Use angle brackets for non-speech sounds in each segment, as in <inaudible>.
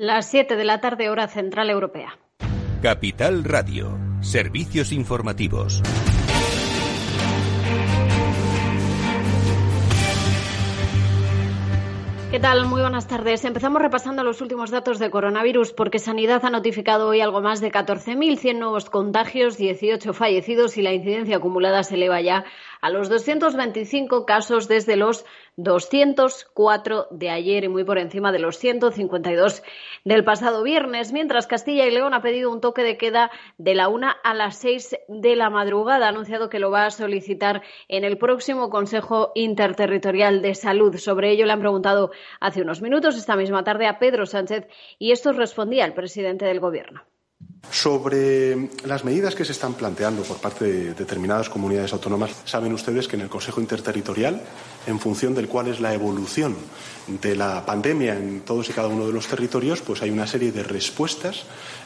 Las 7 de la tarde, hora central europea. Capital Radio. Servicios informativos. ¿Qué tal? Muy buenas tardes. Empezamos repasando los últimos datos de coronavirus porque Sanidad ha notificado hoy algo más de 14.100 nuevos contagios, 18 fallecidos y la incidencia acumulada se eleva ya a los 225 casos desde los 204 de ayer y muy por encima de los 152 del pasado viernes, mientras Castilla y León ha pedido un toque de queda de la una a las seis de la madrugada. Ha anunciado que lo va a solicitar en el próximo Consejo Interterritorial de Salud. Sobre ello le han preguntado hace unos minutos, esta misma tarde, a Pedro Sánchez y esto respondía el presidente del Gobierno. Sobre las medidas que se están planteando por parte de determinadas comunidades autónomas, saben ustedes que en el Consejo Interterritorial, en función del cual es la evolución de la pandemia en todos y cada uno de los territorios, pues hay una serie de respuestas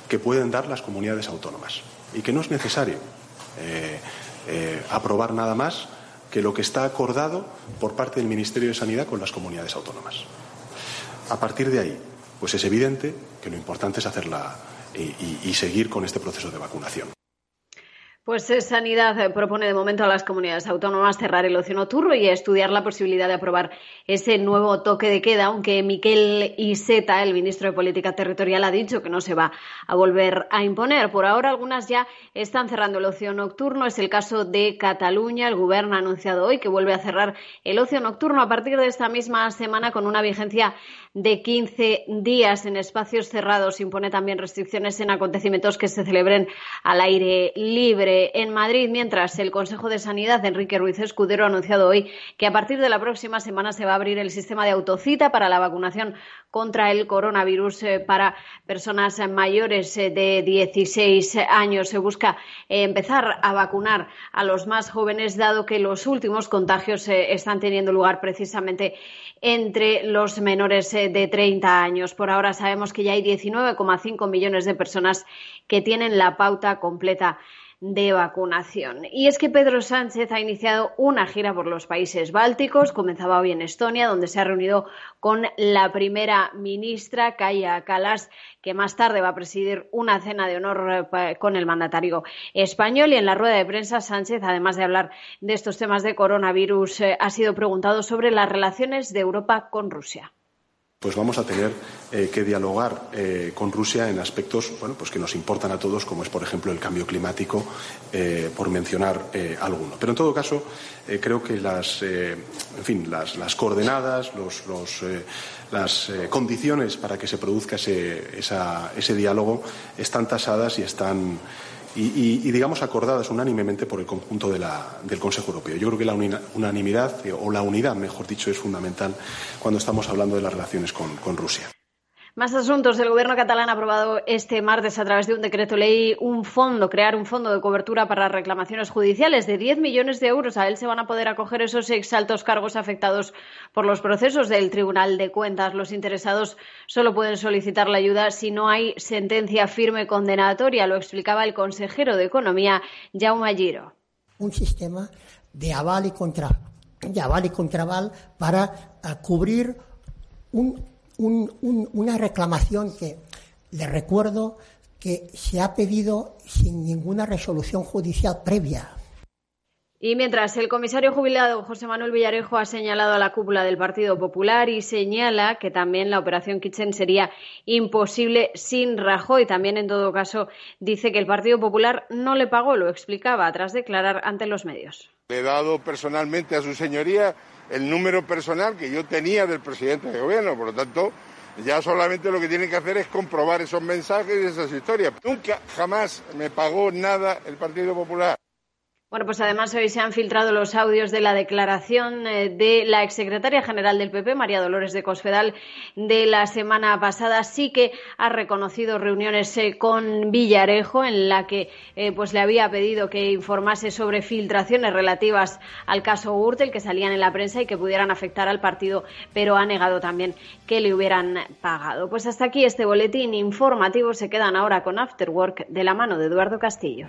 que pueden dar las comunidades autónomas y que no es necesario eh, eh, aprobar nada más que lo que está acordado por parte del Ministerio de Sanidad con las comunidades autónomas. A partir de ahí, pues es evidente que lo importante es hacer la y, seguir con este proceso de vacunación. Pues Sanidad eh, propone de momento a las comunidades autónomas cerrar el ocio nocturno y estudiar la posibilidad de aprobar ese nuevo toque de queda, aunque Miquel Iseta, el ministro de Política Territorial, ha dicho que no se va a volver a imponer. Por ahora, algunas ya están cerrando el ocio nocturno. Es el caso de Cataluña. El Gobierno ha anunciado hoy que vuelve a cerrar el ocio nocturno a partir de esta misma semana con una vigencia de 15 días en espacios cerrados. Impone también restricciones en acontecimientos que se celebren al aire libre. En Madrid, mientras el Consejo de Sanidad de Enrique Ruiz Escudero ha anunciado hoy que a partir de la próxima semana se va a abrir el sistema de autocita para la vacunación contra el coronavirus eh, para personas mayores eh, de 16 años. Se busca eh, empezar a vacunar a los más jóvenes, dado que los últimos contagios están teniendo lugar precisamente entre los menores de 30 años. Por ahora sabemos que ya hay 19,5 millones de personas que tienen la pauta completa de vacunación. Y es que Pedro Sánchez ha iniciado una gira por los países bálticos. Comenzaba hoy en Estonia, donde se ha reunido con la primera ministra, Kaya Kalas, que más tarde va a presidir una cena de honor eh, con el mandatario español. Y en la rueda de prensa, Sánchez, además de hablar de estos temas de coronavirus, eh, ha sido preguntado sobre las relaciones de Europa con Rusia pues vamos a tener eh, que dialogar eh, con Rusia en aspectos bueno, pues que nos importan a todos, como es, por ejemplo, el cambio climático, eh, por mencionar alguno. Pero, en todo caso, creo que las, en fin, las, las coordenadas, los, los, las condiciones para que se produzca ese, ese diálogo están tasadas y están y, digamos, acordadas unánimemente por el conjunto del Consejo Europeo. Yo creo que la unanimidad, o la unidad, mejor dicho, es fundamental cuando estamos hablando de las relaciones con Rusia. Más asuntos. El gobierno catalán ha aprobado este martes a través de un decreto ley un fondo, crear un fondo de cobertura para reclamaciones judiciales de 10 millones de euros. A él se van a poder acoger esos exaltos cargos afectados por los procesos del Tribunal de Cuentas. Los interesados solo pueden solicitar la ayuda si no hay sentencia firme condenatoria. Lo explicaba el consejero de Economía, Jaume Giro. Un sistema de aval y contra, aval para cubrir un una reclamación que le recuerdo que se ha pedido sin ninguna resolución judicial previa. Y mientras el comisario jubilado José Manuel Villarejo ha señalado a la cúpula del Partido Popular y señala que también la operación Kitchen sería imposible sin Rajoy. También, en todo caso, dice que el Partido Popular no le pagó, lo explicaba tras declarar ante los medios. Le he dado personalmente a su señoría el número personal que yo tenía del presidente de gobierno. Por lo tanto, ya solamente lo que tiene que hacer es comprobar esos mensajes y esas historias. Nunca, jamás me pagó nada el Partido Popular. Bueno, pues además hoy se han filtrado los audios de la declaración eh, de la exsecretaria general del PP, María Dolores de Cosfedal, de la semana pasada. Sí que ha reconocido reuniones eh, con Villarejo en la que eh, pues le había pedido que informase sobre filtraciones relativas al caso Urtel que salían en la prensa y que pudieran afectar al partido, pero ha negado también que le hubieran pagado. Pues hasta aquí este boletín informativo. Se quedan ahora con Afterwork de la mano de Eduardo Castillo.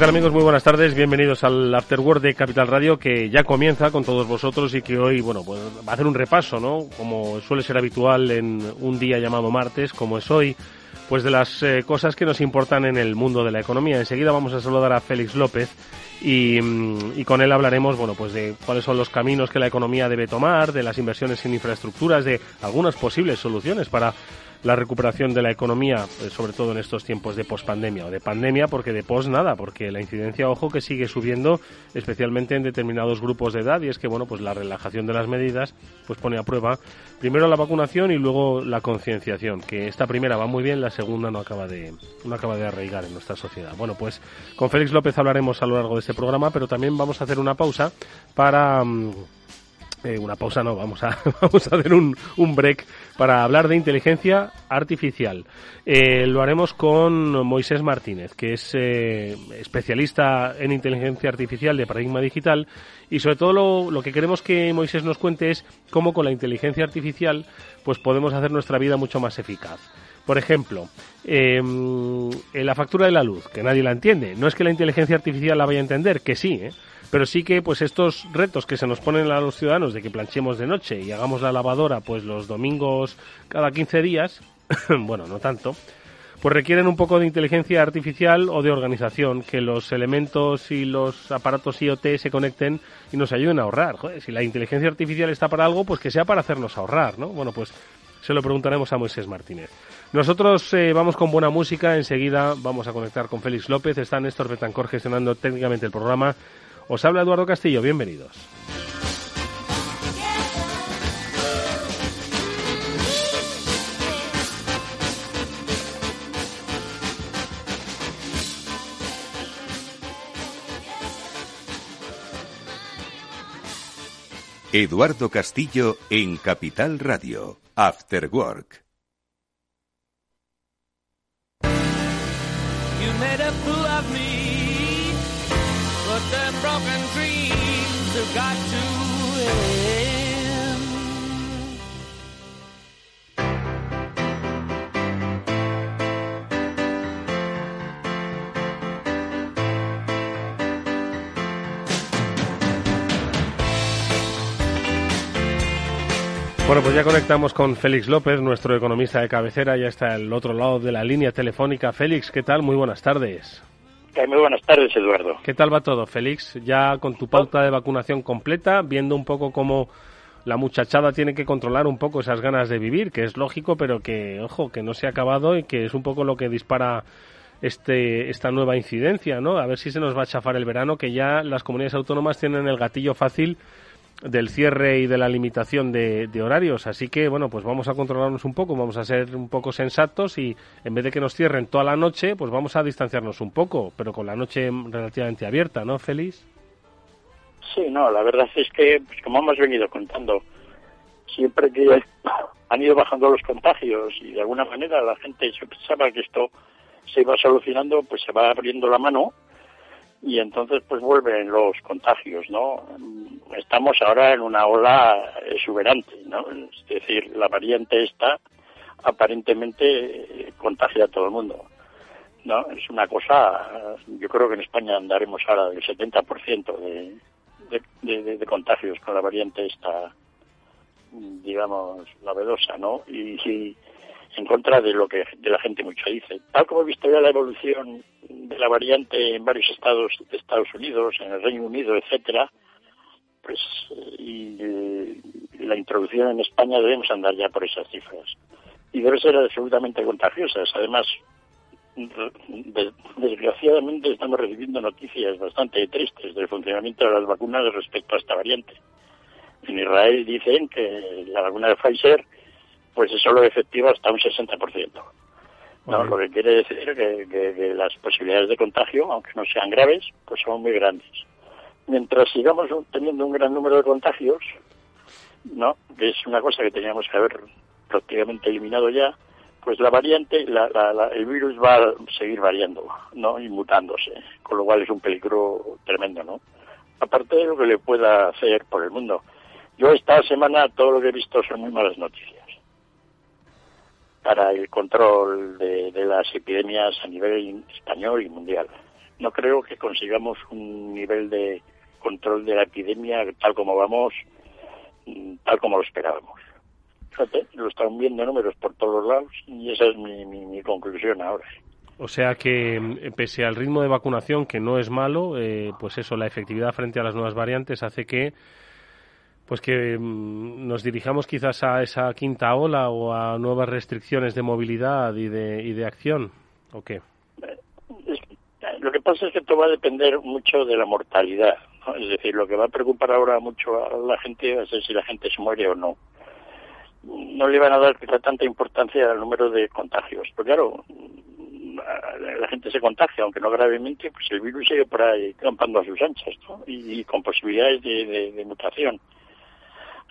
Tal amigos? Muy buenas tardes. Bienvenidos al Afterword de Capital Radio que ya comienza con todos vosotros y que hoy, bueno, pues va a hacer un repaso, ¿no? Como suele ser habitual en un día llamado martes, como es hoy, pues de las eh, cosas que nos importan en el mundo de la economía. Enseguida vamos a saludar a Félix López y, mm, y, con él hablaremos, bueno, pues de cuáles son los caminos que la economía debe tomar, de las inversiones en infraestructuras, de algunas posibles soluciones para la recuperación de la economía, eh, sobre todo en estos tiempos de pospandemia o de pandemia, porque de pos nada, porque la incidencia, ojo, que sigue subiendo, especialmente en determinados grupos de edad, y es que, bueno, pues la relajación de las medidas, pues pone a prueba primero la vacunación y luego la concienciación, que esta primera va muy bien, la segunda no acaba de, no acaba de arraigar en nuestra sociedad. Bueno, pues con Félix López hablaremos a lo largo de este programa, pero también vamos a hacer una pausa para... Mm, eh, una pausa no, vamos a, <laughs> vamos a hacer un, un, break para hablar de inteligencia artificial. Eh, lo haremos con Moisés Martínez, que es eh, especialista en inteligencia artificial de paradigma digital y sobre todo lo, que queremos que Moisés nos cuente es cómo con la inteligencia artificial pues podemos hacer nuestra vida mucho más eficaz. Por ejemplo, eh, la factura de la luz, que nadie la entiende. No es que la inteligencia artificial la vaya a entender, que sí, ¿eh? Pero sí que pues estos retos que se nos ponen a los ciudadanos de que planchemos de noche y hagamos la lavadora pues los domingos cada 15 días, <coughs> bueno, no tanto, pues requieren un poco de inteligencia artificial o de organización, que los elementos y los aparatos IoT se conecten y nos ayuden a ahorrar. Joder, si la inteligencia artificial está para algo, pues que sea para hacernos ahorrar, ¿no? Bueno, pues se lo preguntaremos a Moisés Martínez. Nosotros eh, vamos con buena música, enseguida vamos a conectar con Félix López, está Néstor Betancor gestionando técnicamente el programa. Os habla Eduardo Castillo, bienvenidos. Eduardo Castillo en Capital Radio, After Work. You made a fool of me, but the broken dreams have got to. Bueno, pues ya conectamos con Félix López, nuestro economista de cabecera, ya está al otro lado de la línea telefónica. Félix, ¿qué tal? Muy buenas tardes. Muy buenas tardes, Eduardo. ¿Qué tal va todo, Félix? Ya con tu pauta de vacunación completa, viendo un poco cómo la muchachada tiene que controlar un poco esas ganas de vivir, que es lógico, pero que, ojo, que no se ha acabado y que es un poco lo que dispara este, esta nueva incidencia, ¿no? A ver si se nos va a chafar el verano, que ya las comunidades autónomas tienen el gatillo fácil del cierre y de la limitación de, horarios. Así que, bueno, pues vamos a controlarnos un poco, vamos a ser un poco sensatos y en vez de que nos cierren toda la noche, pues vamos a distanciarnos un poco, pero con la noche relativamente abierta, ¿no, Félix? Sí, no, la verdad es que, pues como hemos venido contando, siempre que <coughs> han ido bajando los contagios y de alguna manera la gente se pensaba que esto se iba solucionando, pues se va abriendo la mano y entonces pues vuelven los contagios, ¿no? Estamos ahora en una ola exuberante, ¿no? Es decir, la variante esta aparentemente contagia a todo el mundo, ¿no? Es una cosa, yo creo que en España andaremos ahora del 70% de, de, de, contagios con la variante esta, digamos, novedosa, ¿no? Y, en contra de lo que de la gente mucho dice. Tal como he visto ya la evolución de la variante en varios estados de Estados Unidos, en el Reino Unido, etcétera, pues y, la introducción en España debemos andar ya por esas cifras. Y debe ser absolutamente contagiosas. Además, desgraciadamente estamos recibiendo noticias bastante tristes del funcionamiento de las vacunas respecto a esta variante. En Israel dicen que la vacuna de Pfizer pues es solo efectiva hasta un 60%. ¿No? Lo que quiere decir que, que, las posibilidades de contagio, aunque no sean graves, pues son muy grandes. Mientras sigamos teniendo un gran número de contagios, ¿no? que es una cosa que teníamos que haber prácticamente eliminado ya, pues la variante, la, el virus va a seguir variando, ¿no? Y mutándose, con lo cual es un peligro tremendo, ¿no? Aparte de lo que le pueda hacer por el mundo. Yo esta semana todo lo que he visto son muy malas noticias para el control de, de las epidemias a nivel español y mundial. No creo que consigamos un nivel de control de la epidemia tal como vamos, mm, tal como lo esperábamos lo están viendo números por todos lados y esa es mi, conclusión ahora. O sea que, mm, pese al ritmo de vacunación, que no es malo, eh, pues eso, la efectividad frente a las nuevas variantes hace que pues que mm, nos dirijamos quizás a esa quinta ola o a nuevas restricciones de movilidad y de, y de acción, ¿o qué? lo que pasa es que todo va a depender mucho de la mortalidad. Es decir, lo que va a preocupar ahora mucho a la gente es si la gente se muere o no no le van a dar tanta importancia al número de contagios. Pero claro, la gente se contagia, aunque no gravemente, pues el virus sigue por ahí campando a sus anchas, ¿no? y, con posibilidades de, mutación.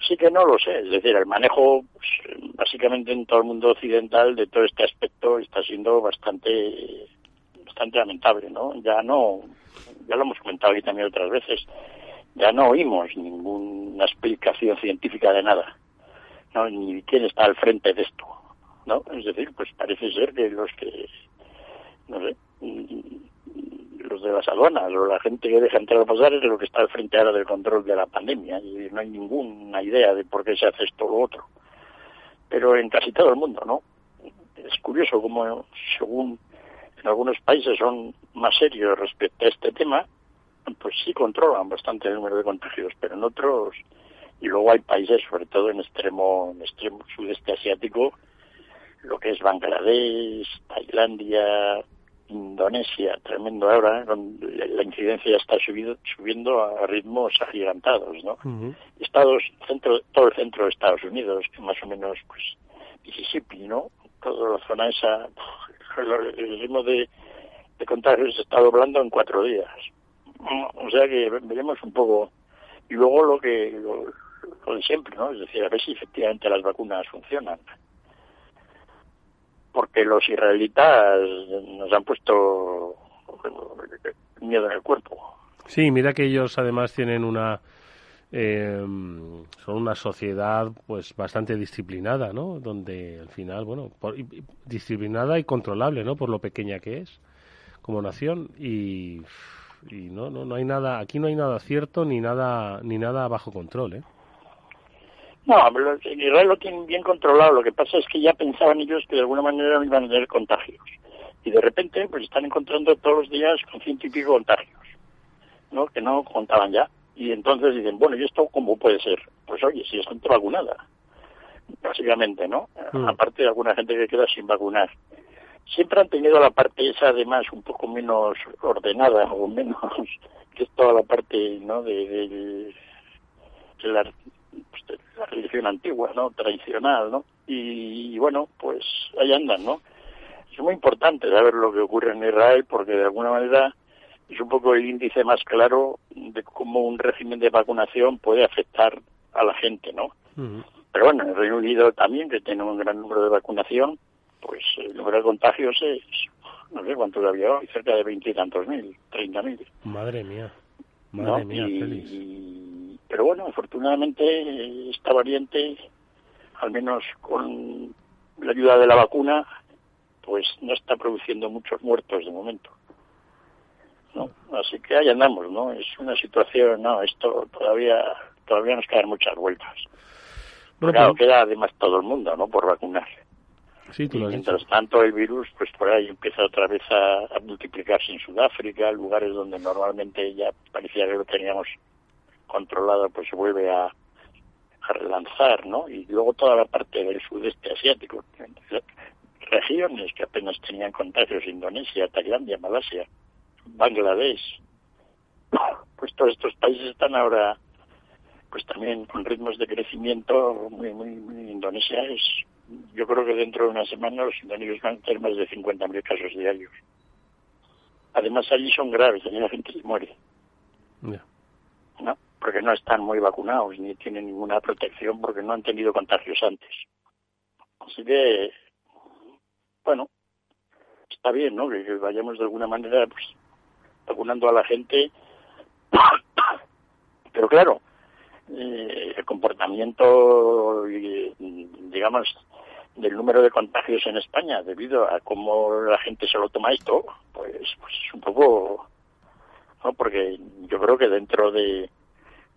Así que no lo sé, es decir, el manejo, pues, básicamente en todo el mundo occidental de todo este aspecto está siendo bastante, bastante lamentable, ¿no? Ya no, ya lo hemos comentado aquí también otras veces, ya no oímos ninguna explicación científica de nada no ni quién está al frente de esto no es decir pues parece ser que los que no sé los de las aduanas la gente que deja entrar a pasar es lo que está al frente ahora del control de la pandemia y no hay ninguna idea de por qué se hace esto o lo otro. Pero en casi todo el mundo no es curioso como según en algunos países son más serios respecto a este tema pues sí controlan bastante el número de contagios pero en otros y luego hay países, sobre todo en extremo, en extremo sudeste asiático, lo que es Bangladesh, Tailandia, Indonesia, tremendo ahora, la incidencia ya está subido, subiendo a ritmos agigantados, ¿no? Estados, centro, todo el centro de Estados Unidos, que más o menos, pues, Mississippi, ¿no? Toda la zona esa, el ritmo de, de contagios se está doblando en cuatro días. O sea que veremos un poco. Y luego lo que, lo de siempre, ¿no? Es decir, a ver si efectivamente las vacunas funcionan. Porque los israelitas nos han puesto miedo en el cuerpo. Sí, mira que ellos además tienen una eh, son una sociedad pues bastante disciplinada, ¿no? Donde al final, bueno, disciplinada y controlable, ¿no? Por lo pequeña que es como nación y, y no, no no hay nada aquí no hay nada cierto ni nada ni nada bajo control, ¿eh? No, en Israel lo tienen bien controlado. Lo que pasa es que ya pensaban ellos que de alguna manera iban a tener contagios. Y de repente, pues están encontrando todos los días con ciento y pico contagios, ¿no? Que no contaban ya. Y entonces dicen, bueno, ¿y esto cómo puede ser? Pues oye, si es gente vacunada, básicamente, ¿no? Mm. Aparte de alguna gente que queda sin vacunar. Siempre han tenido la parte esa, además, un poco menos ordenada, o menos, <laughs> que es toda la parte, ¿no?, de, de- de la, pues, la religión antigua, ¿no?, tradicional, ¿no? Y, bueno, pues ahí andan, ¿no? Es muy importante saber lo que ocurre en Israel porque de alguna manera es un poco el índice más claro de cómo un régimen de vacunación puede afectar a la gente, ¿no? Pero bueno, en el Reino Unido también, que tiene un gran número de vacunación, pues el número de contagios es, no sé cuántos había hoy, cerca de veintitantos mil, treinta mil. Madre mía. ¿no? Madre mía, Y- Félix. y- pero bueno, afortunadamente eh, esta variante, al menos con la ayuda de la vacuna, pues no está produciendo muchos muertos de momento. ¿no? Así que ahí andamos, ¿no? Es una situación, no, esto todavía todavía nos quedan muchas vueltas. Bueno, claro, pues- queda además todo el mundo, ¿no? Por vacunar. Sí, tú Y mientras tanto el virus, pues por ahí empieza otra vez a, a multiplicarse en Sudáfrica, lugares donde normalmente ya parecía que lo teníamos controlado, pues se vuelve a, a relanzar, ¿no? Y luego toda la parte del sudeste asiático, regiones que apenas tenían contagios, Indonesia, Tailandia, Malasia, Bangladesh, pues todos estos países están ahora pues también con ritmos de crecimiento muy, muy, muy Indonesia es yo creo que dentro de una semana los indonesios van a tener más de 50.000 casos diarios. Además allí son graves, allí la gente se muere. ¿no? Porque no están muy vacunados ni tienen ninguna protección porque no han tenido contagios antes. Así que, bueno, está bien, ¿no? Que, vayamos de alguna manera pues, vacunando a la gente. <coughs> Pero claro, eh, el comportamiento, digamos, del número de contagios en España debido a cómo la gente se lo toma esto, pues, pues es un poco, ¿no? Porque yo creo que dentro de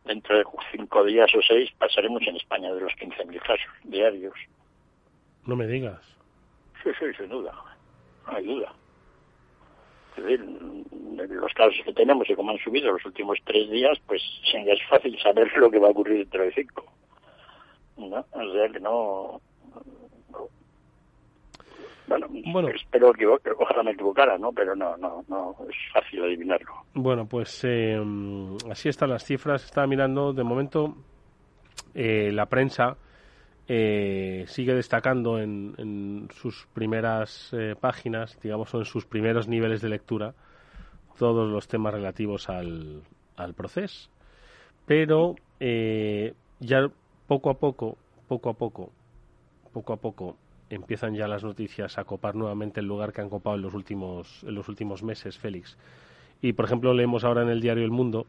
dentro de cinco días o seis pasaremos en España de los 15.000 casos diarios. No me digas. Sí, sí, sin duda. No hay duda. Es decir, los casos que tenemos y cómo han subido los últimos tres días, pues es fácil saber lo que va a ocurrir dentro de cinco. ¿No? O sea que no... no. Bueno, Bueno. espero que ojalá me equivocara, ¿no? Pero no, no, no, es fácil adivinarlo. Bueno, pues eh, así están las cifras. Estaba mirando, de momento, eh, la prensa eh, sigue destacando en, en sus primeras eh, páginas, digamos, o en sus primeros niveles de lectura, todos los temas relativos al, al proceso. Pero eh, ya poco a poco, poco a poco, poco a poco, empiezan ya las noticias a copar nuevamente el lugar que han copado en los últimos, en los últimos meses, Félix. Y, por ejemplo, leemos ahora en el diario El Mundo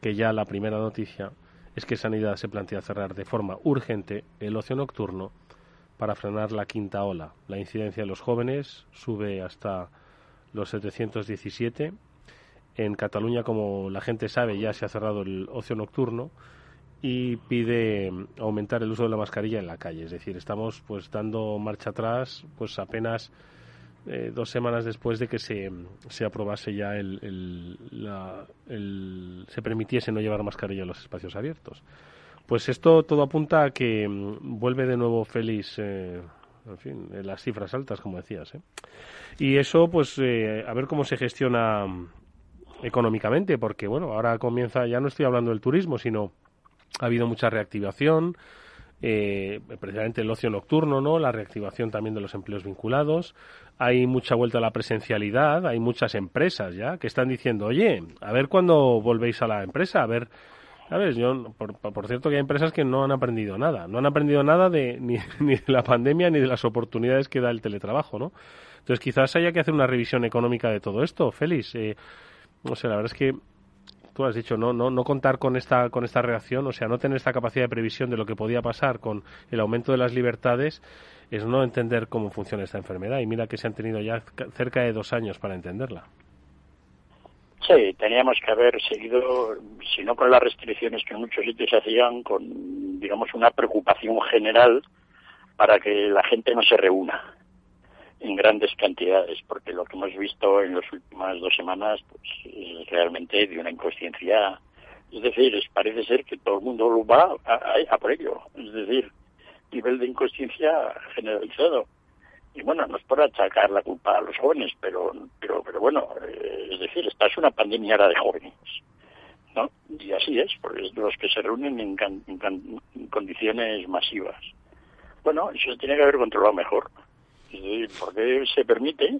que ya la primera noticia es que Sanidad se plantea cerrar de forma urgente el ocio nocturno para frenar la quinta ola. La incidencia de los jóvenes sube hasta los 717. En Cataluña, como la gente sabe, ya se ha cerrado el ocio nocturno y pide mm, aumentar el uso de la mascarilla en la calle. Es decir, estamos pues dando marcha atrás pues apenas eh, dos semanas después de que se, se aprobase ya el, el- se permitiese no llevar mascarilla en los espacios abiertos. Pues esto todo apunta a que mm, vuelve de nuevo Félix, eh, en fin, las cifras altas, como decías. ¿eh? Y eso, pues, eh, a ver cómo se gestiona mm, económicamente, porque, bueno, ahora comienza, ya no estoy hablando del turismo, sino ha habido mucha reactivación, eh, precisamente el ocio nocturno, ¿no? La reactivación también de los empleos vinculados. Hay mucha vuelta a la presencialidad, hay muchas empresas ya que están diciendo, oye, a ver cuándo volvéis a la empresa, a ver, ver, yo, por, por cierto que hay empresas que no han aprendido nada, no han aprendido nada de, <laughs> ni, ni de la pandemia ni de las oportunidades que da el teletrabajo, ¿no? Entonces quizás haya que hacer una revisión económica de todo esto, Félix. Eh, no sé, la verdad es que has dicho no no no contar con esta con esta reacción o sea no tener esta capacidad de previsión de lo que podía pasar con el aumento de las libertades es no entender cómo funciona esta enfermedad y mira que se han tenido ya cerca de dos años para entenderla Sí, teníamos que haber seguido, si no con las restricciones que en muchos sitios se hacían, con, digamos, una preocupación general para que la gente no se reúna. En grandes cantidades, porque lo que hemos visto en las últimas dos semanas pues, es realmente de una inconsciencia. Es decir, parece ser que todo el mundo va a, a, por ello. Es decir, nivel de inconsciencia generalizado. Y bueno, no es por achacar la culpa a los jóvenes, pero, pero, pero bueno, eh, es decir, esta es una pandemia ahora de jóvenes. ¿no? Y así es, porque los que se reúnen en, en condiciones masivas. Bueno, eso se tiene que haber controlado mejor. ¿Y por qué se permite?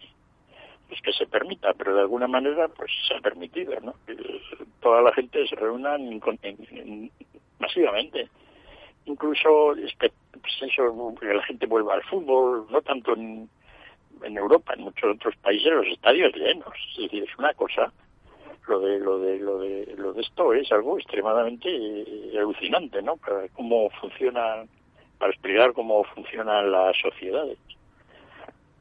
Pues que se permita, pero de alguna manera pues se ha permitido, ¿no? Que toda la gente se reúna masivamente. Incluso pues eso, que la gente vuelva al fútbol, no tanto en, en Europa, en muchos otros países los estadios llenos. Es decir, es una cosa lo de lo de lo de lo de esto es algo extremadamente eh, alucinante, ¿no? Para cómo funciona, para explicar cómo funcionan las sociedades.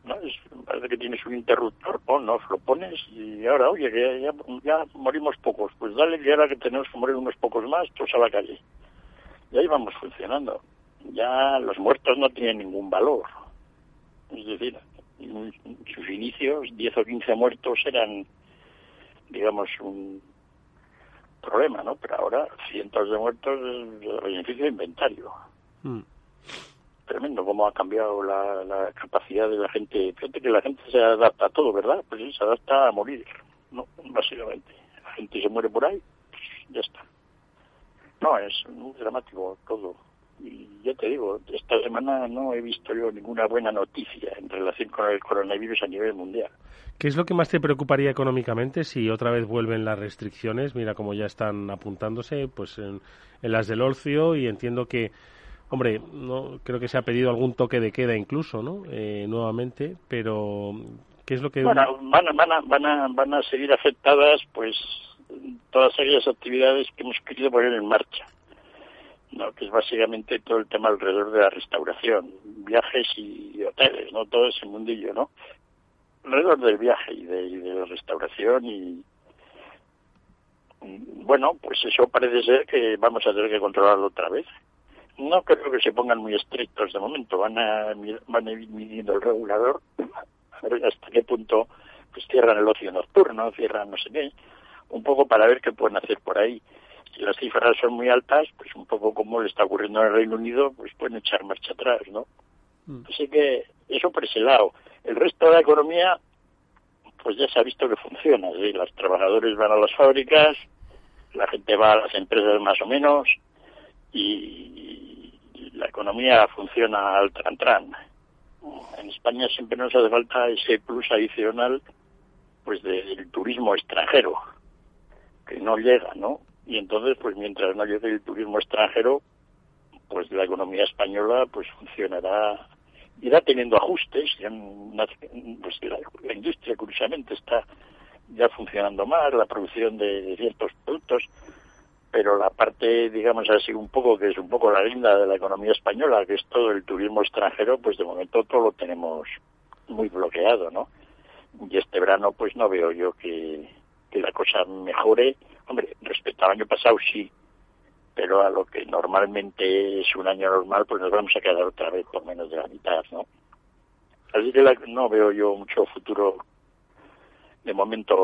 ¿No? Es, parece que tienes un interruptor, no lo pones y ahora, oye, que ya, ya, morimos pocos, pues dale que ahora que tenemos que morir unos pocos más, todos a la calle. Y ahí vamos funcionando. Ya los muertos no tienen ningún valor. Es decir, en sus inicios, 10 o 15 muertos eran, digamos, un problema, ¿no? Pero ahora cientos de muertos es beneficio de inventario. Mm tremendo cómo ha cambiado la, capacidad de la gente. Fíjate que la gente se adapta a todo, ¿verdad? Pues sí, se adapta a morir, ¿no? Básicamente. La gente se muere por ahí, pues ya está. No, es muy dramático todo. Y ya te digo, esta semana no he visto yo ninguna buena noticia en relación con el coronavirus a nivel mundial. ¿Qué es lo que más te preocuparía económicamente si otra vez vuelven las restricciones? Mira cómo ya están apuntándose pues en, en las del Orcio y entiendo que Hombre, no creo que se ha pedido algún toque de queda incluso, ¿no? Eh, nuevamente, pero ¿qué es lo que...? Bueno, van a, van a, van a, van a seguir afectadas, pues, todas aquellas actividades que hemos querido poner en marcha, ¿no? Que es básicamente todo el tema alrededor de la restauración, viajes y hoteles, ¿no? Todo ese mundillo, ¿no? Alrededor del viaje y de, y de la restauración y, bueno, pues eso parece ser que vamos a tener que controlarlo otra vez no creo que se pongan muy estrictos de momento, van a, van a ir midiendo el regulador a ver hasta qué punto pues cierran el ocio nocturno, cierran no sé qué, un poco para ver qué pueden hacer por ahí. Si las cifras son muy altas, pues un poco como le está ocurriendo en el Reino Unido, pues pueden echar marcha atrás, ¿no? Mm. Así que eso por ese lado. El resto de la economía, pues ya se ha visto que funciona. ¿sí? Los trabajadores van a las fábricas, la gente va a las empresas más o menos, y, la economía funciona al tran-tran. En España siempre nos hace falta ese plus adicional pues del turismo extranjero, que no llega, ¿no? Y entonces, pues mientras no llegue el turismo extranjero, pues la economía española pues funcionará, irá teniendo ajustes, pues la, industria curiosamente está ya funcionando más, la producción de ciertos productos, pero la parte, digamos así, un poco que es un poco la linda de la economía española, que es todo el turismo extranjero, pues de momento todo lo tenemos muy bloqueado, ¿no? Y este verano, pues no veo yo que, que la cosa mejore. Hombre, respecto al año pasado sí, pero a lo que normalmente es un año normal, pues nos vamos a quedar otra vez por menos de la mitad, ¿no? Así que no veo yo mucho futuro de momento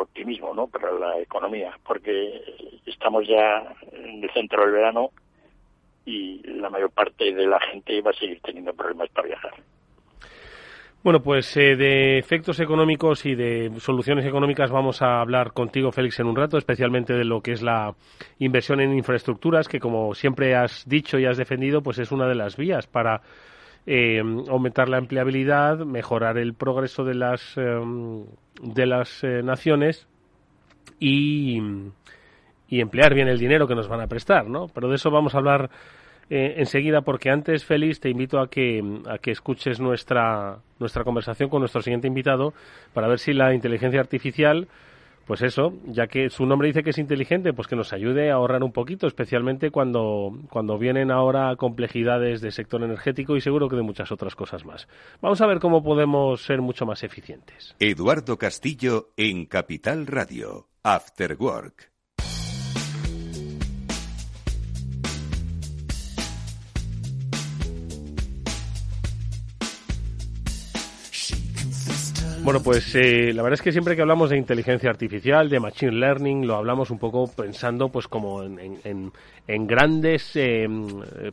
optimismo ¿no? para la economía, porque estamos ya en el centro del verano y la mayor parte de la gente va a seguir teniendo problemas para viajar. Bueno, pues eh, de efectos económicos y de soluciones económicas vamos a hablar contigo, Félix, en un rato, especialmente de lo que es la inversión en infraestructuras, que como siempre has dicho y has defendido, pues es una de las vías para eh, aumentar la empleabilidad, mejorar el progreso de las, em, de las eh, naciones y, y, emplear bien el dinero que nos van a prestar, ¿no? Pero de eso vamos a hablar eh, enseguida porque antes, Félix, te invito a que, a que escuches nuestra, nuestra conversación con nuestro siguiente invitado para ver si la inteligencia artificial pues eso, ya que su nombre dice que es inteligente, pues que nos ayude a ahorrar un poquito, especialmente cuando, cuando vienen ahora complejidades del sector energético y seguro que de muchas otras cosas más. Vamos a ver cómo podemos ser mucho más eficientes. Eduardo Castillo en Capital Radio, After Work. Bueno, pues eh, la verdad es que siempre que hablamos de inteligencia artificial, de machine learning, lo hablamos un poco pensando pues como en, en, grandes eh,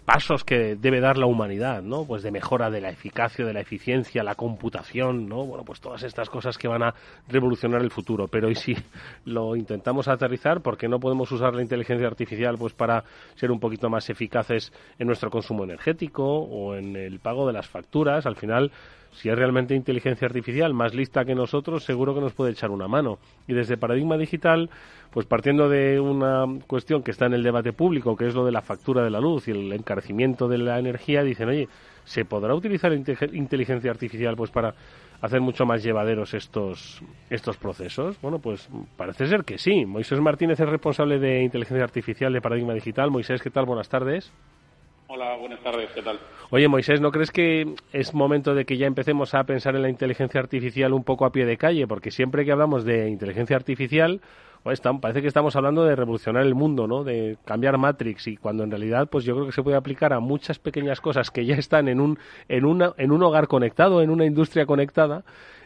pasos que debe dar la humanidad, ¿no? Pues de mejora de la eficacia, de la eficiencia, la computación, ¿no? Bueno, pues todas estas cosas que van a revolucionar el futuro. Pero y si lo intentamos aterrizar, ¿por qué no podemos usar la inteligencia artificial pues para ser un poquito más eficaces en nuestro consumo energético o en el pago de las facturas? Al final si es realmente inteligencia artificial más lista que nosotros, seguro que nos puede echar una mano. Y desde Paradigma Digital, pues partiendo de una cuestión que está en el debate público, que es lo de la factura de la luz y el encarecimiento de la energía, dicen, oye, ¿se podrá utilizar inteligencia artificial pues para hacer mucho más llevaderos estos, estos procesos? Bueno, pues parece ser que sí. Moisés Martínez es responsable de inteligencia artificial de Paradigma Digital. Moisés, ¿qué tal? Buenas tardes. Hola, buenas tardes, ¿qué tal? Oye, Moisés, ¿no crees que es momento de que ya empecemos a pensar en la inteligencia artificial un poco a pie de calle? Porque siempre que hablamos de inteligencia artificial, pues, parece que estamos hablando de revolucionar el mundo, ¿no? De cambiar Matrix y cuando en realidad, pues yo creo que se puede aplicar a muchas pequeñas cosas que ya están en un, en una, en un hogar conectado, en una industria conectada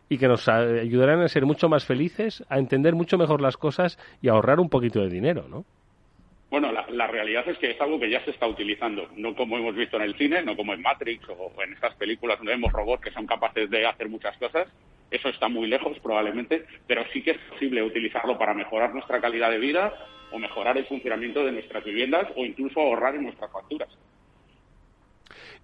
y que nos ayudarán a ser mucho más felices, a entender mucho mejor las cosas y a ahorrar un poquito de dinero, ¿no? Bueno, la, realidad es que es algo que ya se está utilizando, no como hemos visto en el cine, no como en Matrix o en estas películas donde vemos robots que son capaces de hacer muchas cosas. Eso está muy lejos probablemente, pero sí que es posible utilizarlo para mejorar nuestra calidad de vida o mejorar el funcionamiento de nuestras viviendas o incluso ahorrar en nuestras facturas.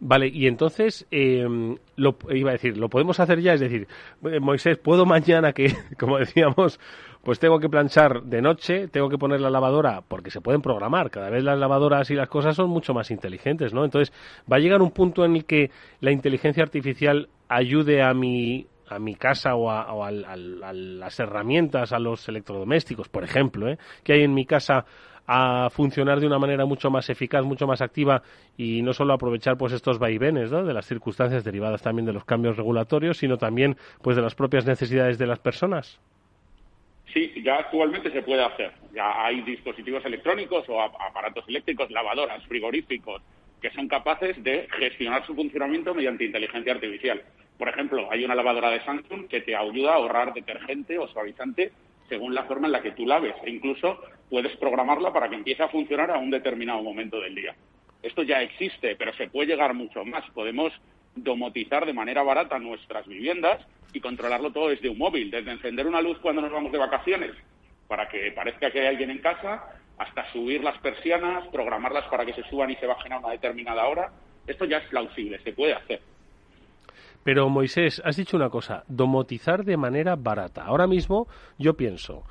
Vale, y entonces, eh, lo, iba a decir, lo podemos hacer ya, es decir, eh, Moisés, ¿puedo mañana que, <laughs> como decíamos, pues tengo que planchar de noche, tengo que poner la lavadora, porque se pueden programar, cada vez las lavadoras y las cosas son mucho más inteligentes, ¿no? Entonces, va a llegar un punto en el que la inteligencia artificial ayude a mi, a mi casa o, a, las herramientas, a los electrodomésticos, por ejemplo, ¿eh? que hay en mi casa a funcionar de una manera mucho más eficaz, mucho más activa y no solo aprovechar pues estos vaivenes ¿no? de las circunstancias derivadas también de los cambios regulatorios, sino también pues de las propias necesidades de las personas. Sí, ya actualmente se puede hacer. Ya hay dispositivos electrónicos o aparatos eléctricos, lavadoras, frigoríficos, que son capaces de gestionar su funcionamiento mediante inteligencia artificial. Por ejemplo, hay una lavadora de Samsung que te ayuda a ahorrar detergente o suavizante según la forma en la que tú laves e incluso puedes programarla para que empiece a funcionar a un determinado momento del día. Esto ya existe, pero se puede llegar mucho más. Podemos domotizar de manera barata nuestras viviendas y controlarlo todo desde un móvil, desde encender una luz cuando nos vamos de vacaciones para que parezca que hay alguien en casa, hasta subir las persianas, programarlas para que se suban y se bajen a una determinada hora. Esto ya es plausible, se puede hacer. Pero Moisés, has dicho una cosa, domotizar de manera barata. Ahora mismo yo pienso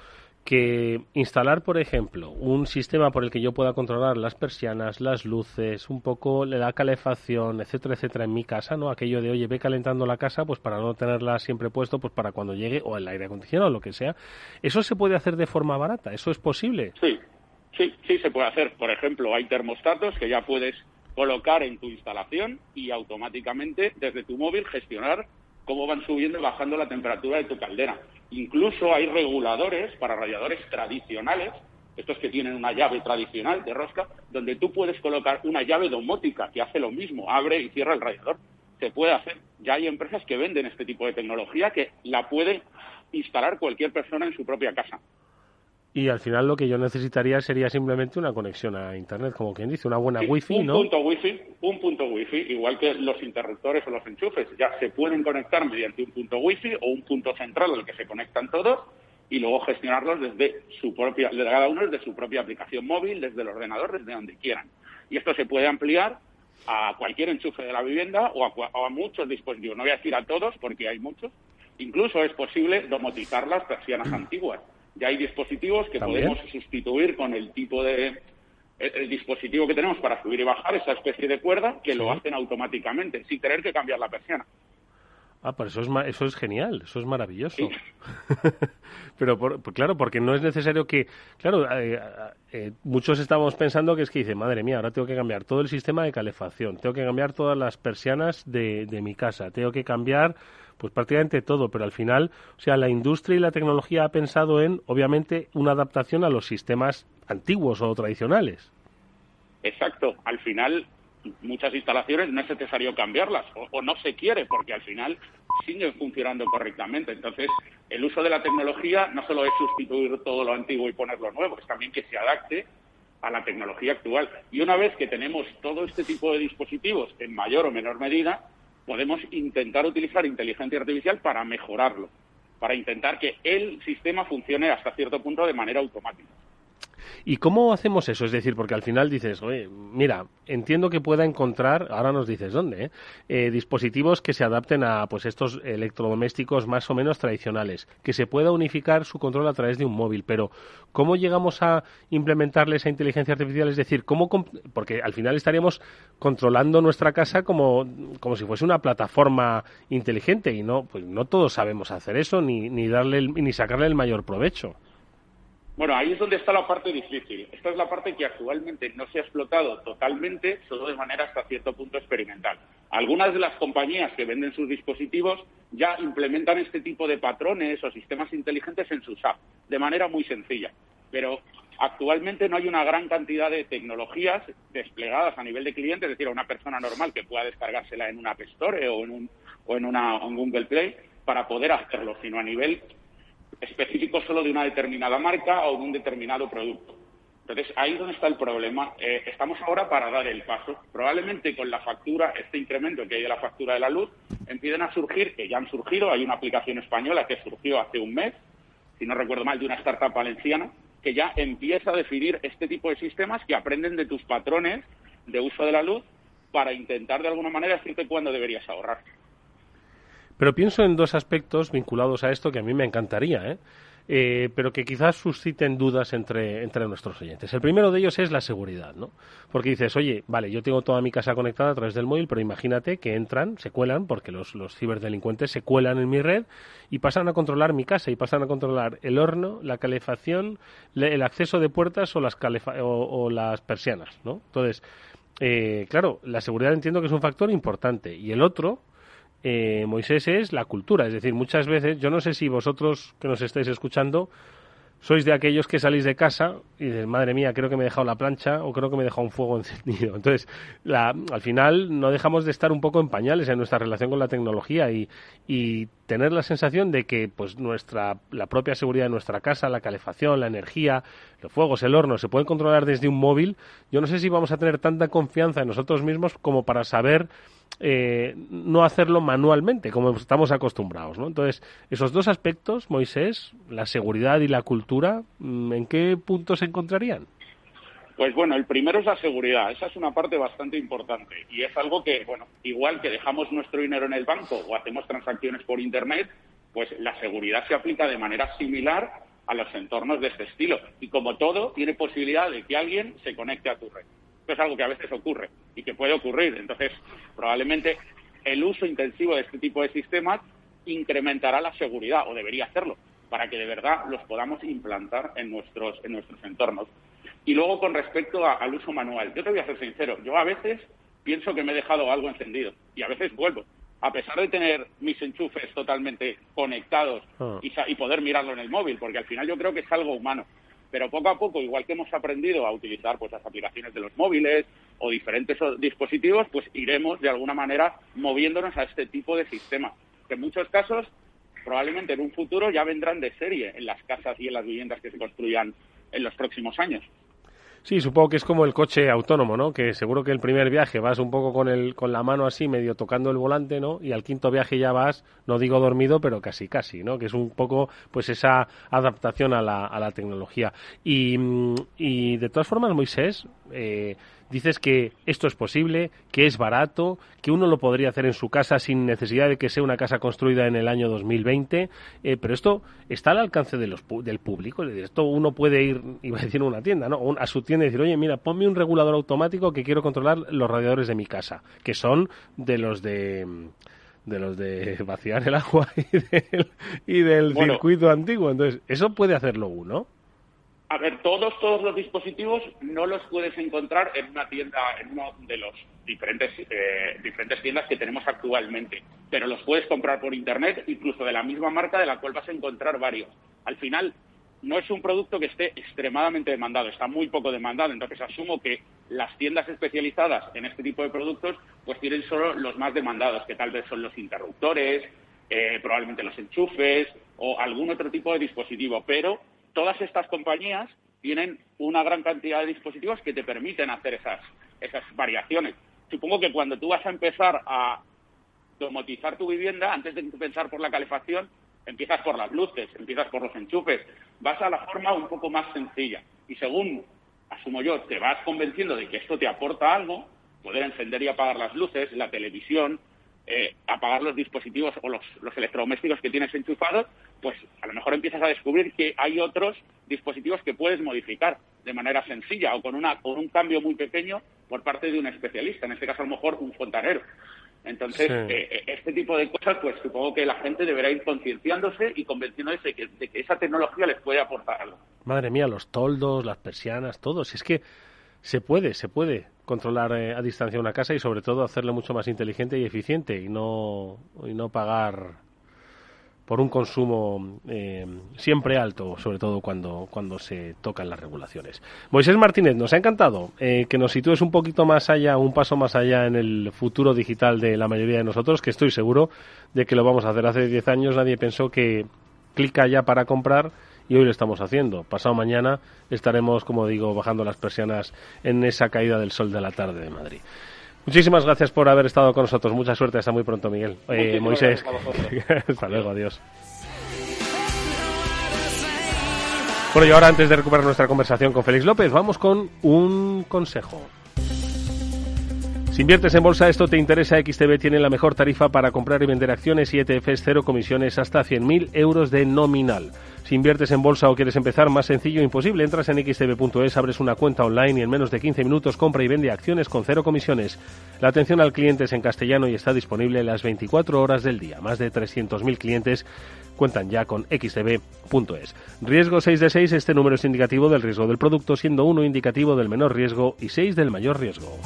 que instalar, por ejemplo, un sistema por el que yo pueda controlar las persianas, las luces, un poco la calefacción, etcétera, etcétera, en mi casa, ¿no? Aquello de, oye, ve calentando la casa, pues para no tenerla siempre puesto, pues para cuando llegue, o el aire acondicionado, o lo que sea. ¿Eso se puede hacer de forma barata? ¿Eso es posible? Sí, sí, sí se puede hacer. Por ejemplo, hay termostatos que ya puedes colocar en tu instalación y automáticamente desde tu móvil gestionar cómo van subiendo y bajando la temperatura de tu caldera. Incluso hay reguladores para radiadores tradicionales, estos que tienen una llave tradicional de rosca, donde tú puedes colocar una llave domótica que hace lo mismo, abre y cierra el radiador. Se puede hacer. Ya hay empresas que venden este tipo de tecnología que la puede instalar cualquier persona en su propia casa. Y al final lo que yo necesitaría sería simplemente una conexión a Internet, como quien dice, una buena wifi, un ¿no? Punto wifi, un punto wifi, igual que los interruptores o los enchufes, ya se pueden conectar mediante un punto wifi o un punto central al que se conectan todos y luego gestionarlos desde su propia, de cada uno desde su propia aplicación móvil, desde el ordenador, desde donde quieran. Y esto se puede ampliar a cualquier enchufe de la vivienda o a, a muchos dispositivos. No voy a decir a todos porque hay muchos. Incluso es posible domotizar las persianas <clears throat> antiguas ya hay dispositivos que podemos sustituir con el tipo de el, dispositivo que tenemos para subir y bajar esa especie de cuerda que lo hacen automáticamente sin tener que cambiar la persiana. Ah, pero eso es, eso es genial, eso es maravilloso. <laughs> pero claro, porque no es necesario que, claro, eh, eh, muchos estamos pensando que es que dice, madre mía, ahora tengo que cambiar todo el sistema de calefacción, tengo que cambiar todas las persianas de, de mi casa, tengo que cambiar pues prácticamente todo, pero al final, o sea, la industria y la tecnología ha pensado en, obviamente, una adaptación a los sistemas antiguos o tradicionales. Exacto. Al final, muchas instalaciones no es necesario cambiarlas o, no se quiere porque al final siguen funcionando correctamente. Entonces, el uso de la tecnología no solo es sustituir todo lo antiguo y ponerlo nuevo, es también que se adapte a la tecnología actual. Y una vez que tenemos todo este tipo de dispositivos en mayor o menor medida, podemos intentar utilizar inteligencia artificial para mejorarlo, para intentar que el sistema funcione hasta cierto punto de manera automática. ¿Y cómo hacemos eso? Es decir, porque al final dices, oye, mira, entiendo que pueda encontrar, ahora nos dices dónde, ¿eh? Eh, dispositivos que se adapten a pues estos electrodomésticos más o menos tradicionales, que se pueda unificar su control a través de un móvil, pero ¿cómo llegamos a implementarle esa inteligencia artificial? Es decir, ¿cómo porque al final estaríamos controlando nuestra casa como, como si fuese una plataforma inteligente y no, pues no todos sabemos hacer eso ni, ni darle ni sacarle el mayor provecho. Bueno, ahí es donde está la parte difícil. Esta es la parte que actualmente no se ha explotado totalmente, solo de manera hasta cierto punto experimental. Algunas de las compañías que venden sus dispositivos ya implementan este tipo de patrones o sistemas inteligentes en sus apps, de manera muy sencilla. Pero actualmente no hay una gran cantidad de tecnologías desplegadas a nivel de cliente, es decir, a una persona normal que pueda descargársela en una App Store o en un, o en una en Google Play para poder hacerlo, sino a nivel específico solo de una determinada marca o de un determinado producto. Entonces, ahí es donde está el problema. Eh, estamos ahora para dar el paso. Probablemente con la factura, este incremento que hay de la factura de la luz, empiecen a surgir, que ya han surgido, hay una aplicación española que surgió hace un mes, si no recuerdo mal, de una startup valenciana, que ya empieza a definir este tipo de sistemas que aprenden de tus patrones de uso de la luz para intentar de alguna manera decirte cuándo deberías ahorrar. Pero pienso en dos aspectos vinculados a esto que a mí me encantaría, ¿eh? Eh, pero que quizás susciten dudas entre, entre nuestros oyentes. El primero de ellos es la seguridad, ¿no? Porque dices, oye, vale, yo tengo toda mi casa conectada a través del móvil, pero imagínate que entran, se cuelan, porque los, los ciberdelincuentes se cuelan en mi red y pasan a controlar mi casa y pasan a controlar el horno, la calefacción, el acceso de puertas o las, o, las persianas, ¿no? Entonces, eh, claro, la seguridad entiendo que es un factor importante. Y el otro, eh, Moisés es la cultura. Es decir, muchas veces, yo no sé si vosotros que nos estáis escuchando sois de aquellos que salís de casa y dices, madre mía, creo que me he dejado la plancha o creo que me he dejado un fuego <laughs> encendido. Entonces, al final no dejamos de estar un poco en pañales en nuestra relación con la tecnología y, y tener la sensación de que pues nuestra la propia seguridad de nuestra casa, la calefacción, la energía, los fuegos, el horno se pueden controlar desde un móvil. Yo no sé si vamos a tener tanta confianza en nosotros mismos como para saber eh, no hacerlo manualmente como estamos acostumbrados, ¿no? Entonces, esos dos aspectos, Moisés, la seguridad y la cultura, mm, ¿en qué puntos se encontrarían? Pues bueno, el primero es la seguridad. Esa es una parte bastante importante y es algo que, bueno, igual que dejamos nuestro dinero en el banco o hacemos transacciones por Internet, pues la seguridad se aplica de manera similar a los entornos de este estilo. Y como todo, tiene posibilidad de que alguien se conecte a tu red. Esto es algo que a veces ocurre y que puede ocurrir. Entonces, probablemente el uso intensivo de este tipo de sistemas incrementará la seguridad, o debería hacerlo, para que de verdad los podamos implantar en nuestros, en nuestros entornos. Y luego con respecto al uso manual, yo te voy a ser sincero, yo a veces pienso que me he dejado algo encendido y a veces vuelvo. A pesar de tener mis enchufes totalmente conectados ah. y, y poder mirarlo en el móvil, porque al final yo creo que es algo humano. Pero poco a poco, igual que hemos aprendido a utilizar pues las aplicaciones de los móviles o diferentes dispositivos, pues iremos de alguna manera moviéndonos a este tipo de sistemas, que en muchos casos probablemente en un futuro ya vendrán de serie en las casas y en las viviendas que se construyan en los próximos años. Sí, supongo que es como el coche autónomo, ¿no? Que seguro que el primer viaje vas un poco con el con la mano así medio tocando el volante, ¿no? Y al quinto viaje ya vas, no digo dormido, pero casi casi, ¿no? Que es un poco pues esa adaptación a la, a la tecnología. Y, mm, y de todas formas, Moisés, eh, dices que esto es posible, que es barato, que uno lo podría hacer en su casa sin necesidad de que sea una casa construida en el año 2020, eh, pero esto está al alcance de los, del público. Esto uno puede ir, <laughs> iba a decir, a una tienda, ¿no? a su tienda y decir, oye, mira, ponme un regulador automático que quiero controlar los radiadores de mi casa, que son de los de de los de <laughs> vaciar el agua y del, circuito antiguo. Entonces, eso puede hacerlo uno. A ver, todos, todos los dispositivos no los puedes encontrar en una tienda, en uno de los diferentes, eh, diferentes tiendas que tenemos actualmente, pero los puedes comprar por internet, incluso de la misma marca de la cual vas a encontrar varios. Al final, no es un producto que esté extremadamente demandado, está muy poco demandado, entonces asumo que las tiendas especializadas en este tipo de productos pues tienen solo los más demandados, que tal vez son los interruptores, eh, probablemente los enchufes o algún otro tipo de dispositivo. Pero todas estas compañías tienen una gran cantidad de dispositivos que te permiten hacer esas, esas variaciones. Supongo que cuando tú vas a empezar a domotizar tu vivienda, antes de pensar por la calefacción, empiezas por las luces, empiezas por los enchufes, vas a la forma un poco más sencilla. Y según, asumo yo, te vas convenciendo de que esto te aporta algo, poder encender y apagar las luces, la televisión, eh, apagar los dispositivos o los, los, electrodomésticos que tienes enchufados, pues a lo mejor empiezas a descubrir que hay otros dispositivos que puedes modificar de manera sencilla o con, una, con un cambio muy pequeño por parte de un especialista, en este caso a lo mejor un fontanero. Entonces, Sí. eh, eh, este tipo de cosas, pues supongo que la gente deberá ir concienciándose y convenciéndose de que, de que esa tecnología les puede aportar algo. Madre mía, los toldos, las persianas, todo. Si es que se puede, se puede controlar eh, a distancia una casa y sobre todo hacerla mucho más inteligente y eficiente y no, y no pagar por un consumo eh, siempre alto, sobre todo cuando, cuando se tocan las regulaciones. Moisés Martínez, nos ha encantado eh, que nos sitúes un poquito más allá, un paso más allá en el futuro digital de la mayoría de nosotros, que estoy seguro de que lo vamos a hacer. Hace 10 años nadie pensó que clica ya para comprar y hoy lo estamos haciendo. Pasado mañana estaremos, como digo, bajando las persianas en esa caída del sol de la tarde de Madrid. Muchísimas gracias por haber estado con nosotros. Mucha suerte. Hasta muy pronto, Miguel. Eh, Moisés. <laughs> Hasta luego. Adiós. Bueno, y ahora antes de recuperar nuestra conversación con Félix López, vamos con un consejo. Si inviertes en bolsa, esto te interesa. XTB tiene la mejor tarifa para comprar y vender acciones y ETFs, cero comisiones hasta 100.000 euros de nominal. Si inviertes en bolsa o quieres empezar, más sencillo imposible. Entras en xtb.es, abres una cuenta online y en menos de 15 minutos compra y vende acciones con cero comisiones. La atención al cliente es en castellano y está disponible las 24 horas del día. Más de 300.000 clientes cuentan ya con xtb.es. Riesgo 6 de 6, este número es indicativo del riesgo del producto, siendo 1 indicativo del menor riesgo y 6 del mayor riesgo.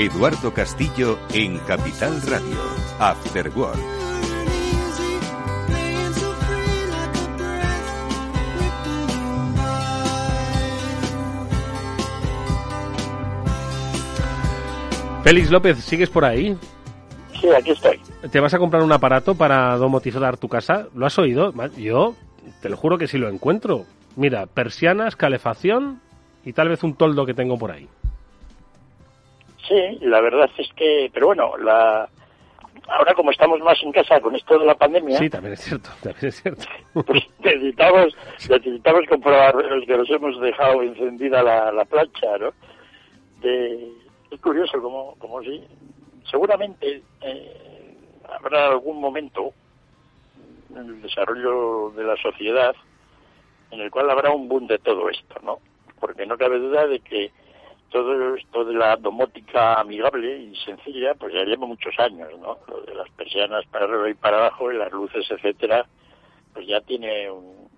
Eduardo Castillo en Capital Radio. After Work. Félix López, ¿sigues por ahí? Sí, aquí estoy. ¿Te vas a comprar un aparato para domotizar tu casa? ¿Lo has oído? Yo te lo juro que sí lo encuentro. Mira, persianas, calefacción y tal vez un toldo que tengo por ahí. Sí, la verdad es que, pero bueno, la ahora como estamos más en casa con esto de la pandemia, Sí, también es cierto, <laughs> también es cierto. pues necesitamos, necesitamos comprobar los que nos hemos dejado encendida la, la plancha, ¿no? De- es curioso como, como si, seguramente eh, habrá algún momento en el desarrollo de la sociedad en el cual habrá un boom de todo esto, ¿no? Porque no cabe duda de que todo esto de la domótica amigable y sencilla, pues ya lleva muchos años, ¿no? Lo de las persianas para arriba y para abajo y las luces, etcétera, pues ya tiene un...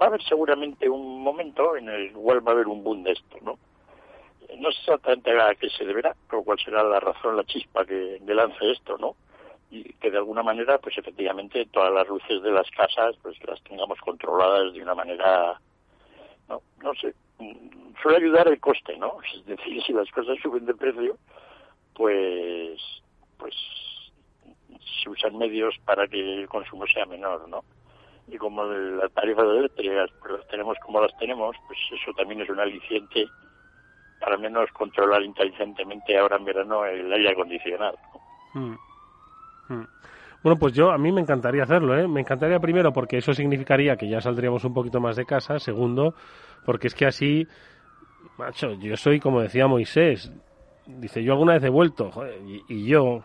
Va a haber seguramente un momento en el cual va a haber un boom de esto, ¿no? No sé exactamente a qué se deberá, o cuál será la razón, la chispa que, que lance esto, ¿no? Y que de alguna manera, pues efectivamente, todas las luces de las casas, pues las tengamos controladas de una manera, no, no sé, suele ayudar el coste, ¿no? <laughs> Es decir, si las cosas suben de precio, pues, pues se usan medios para que el consumo sea menor, ¿no? Y como las tarifas eléctricas pues las tenemos como las tenemos, pues eso también es un aliciente para menos controlar inteligentemente ahora en verano el aire acondicionado. Mm. Mm. Bueno, pues yo a mí me encantaría hacerlo, ¿eh? Me encantaría primero porque eso significaría que ya saldríamos un poquito más de casa. Segundo, porque es que así, macho, yo soy como decía Moisés. Dice, yo alguna vez he vuelto, joder, y, y yo,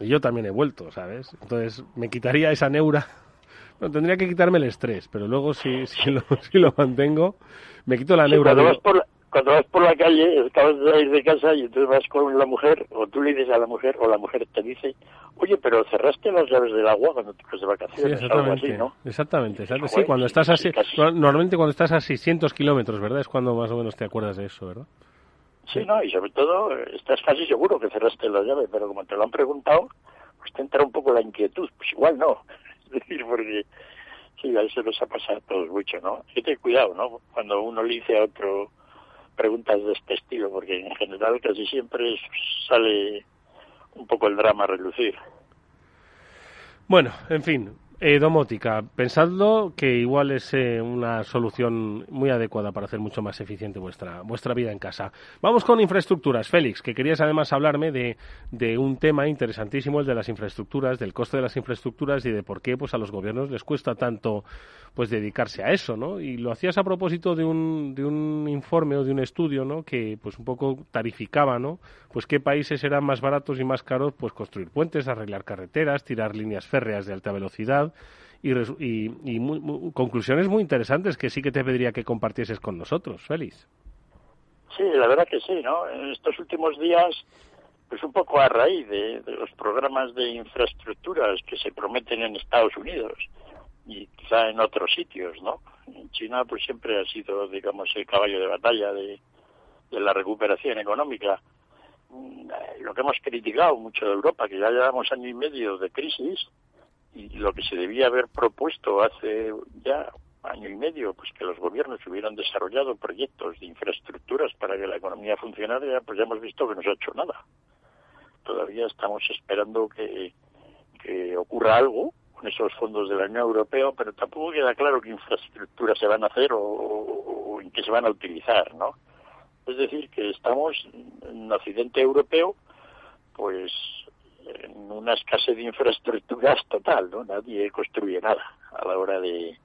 y yo también he vuelto, ¿sabes? Entonces me quitaría esa neura. <laughs> Bueno, tendría que quitarme el estrés, pero luego si, si, lo, <laughs> si lo mantengo, me quito la Sí, neura. de- por cuando vas por la calle, acabas de salir de casa y entonces vas con la mujer, o tú le dices a la mujer, o la mujer te dice, oye, pero cerraste las llaves del agua cuando te vas de Sí, vacaciones, algo así, exactamente. ¿no? Exactamente, exacto. Sí, cuando sí, estás así, sí, normalmente cuando estás a 600 kilómetros, ¿verdad? Es cuando más o menos te acuerdas de eso, ¿verdad? Sí, no, y sobre todo, estás casi seguro que cerraste la llave, pero como te lo han preguntado, pues te entra un poco la inquietud. Pues igual no. <laughs> Es decir, porque sí, a eso nos ha pasado a todos mucho, ¿no? Hay que tener cuidado, ¿no? Cuando uno le dice a otro preguntas de este estilo, porque en general casi siempre sale un poco el drama a relucir. Bueno, en fin, eh, domótica, pensadlo que igual es eh, una solución muy adecuada para hacer mucho más eficiente vuestra, vuestra vida en casa. Vamos con infraestructuras. Félix, que querías además hablarme de, de un tema interesantísimo, el de las infraestructuras, del coste de las infraestructuras y de por qué pues, a los gobiernos les cuesta tanto pues dedicarse a eso, ¿no? Y lo hacías a propósito de un, de un informe o de un estudio, ¿no? Que pues un poco tarificaba, ¿no? Pues qué países eran más baratos y más caros pues construir puentes, arreglar carreteras, tirar líneas férreas de alta velocidad y, y, conclusiones muy interesantes que sí que te pediría que compartieses con nosotros, Félix. Sí, la verdad que sí, ¿no? En estos últimos días, pues un poco a raíz de los programas de infraestructuras que se prometen en Estados Unidos, y quizá en otros sitios, ¿no? China pues siempre ha sido, digamos, el caballo de batalla de, la recuperación económica. Mm, lo que hemos criticado mucho de Europa, que ya llevamos año y medio de crisis, y lo que se debía haber propuesto hace ya año y medio, pues que los gobiernos hubieran desarrollado proyectos de infraestructuras para que la economía funcionara, pues ya hemos visto que no se ha hecho nada. Todavía estamos esperando que, que ocurra algo esos fondos de la Unión Europea, pero tampoco queda claro qué infraestructuras se van a hacer o, en qué se van a utilizar, ¿no? Es decir, que estamos en Occidente europeo, pues en una escasez de infraestructuras total, ¿no? Nadie construye nada a la hora de...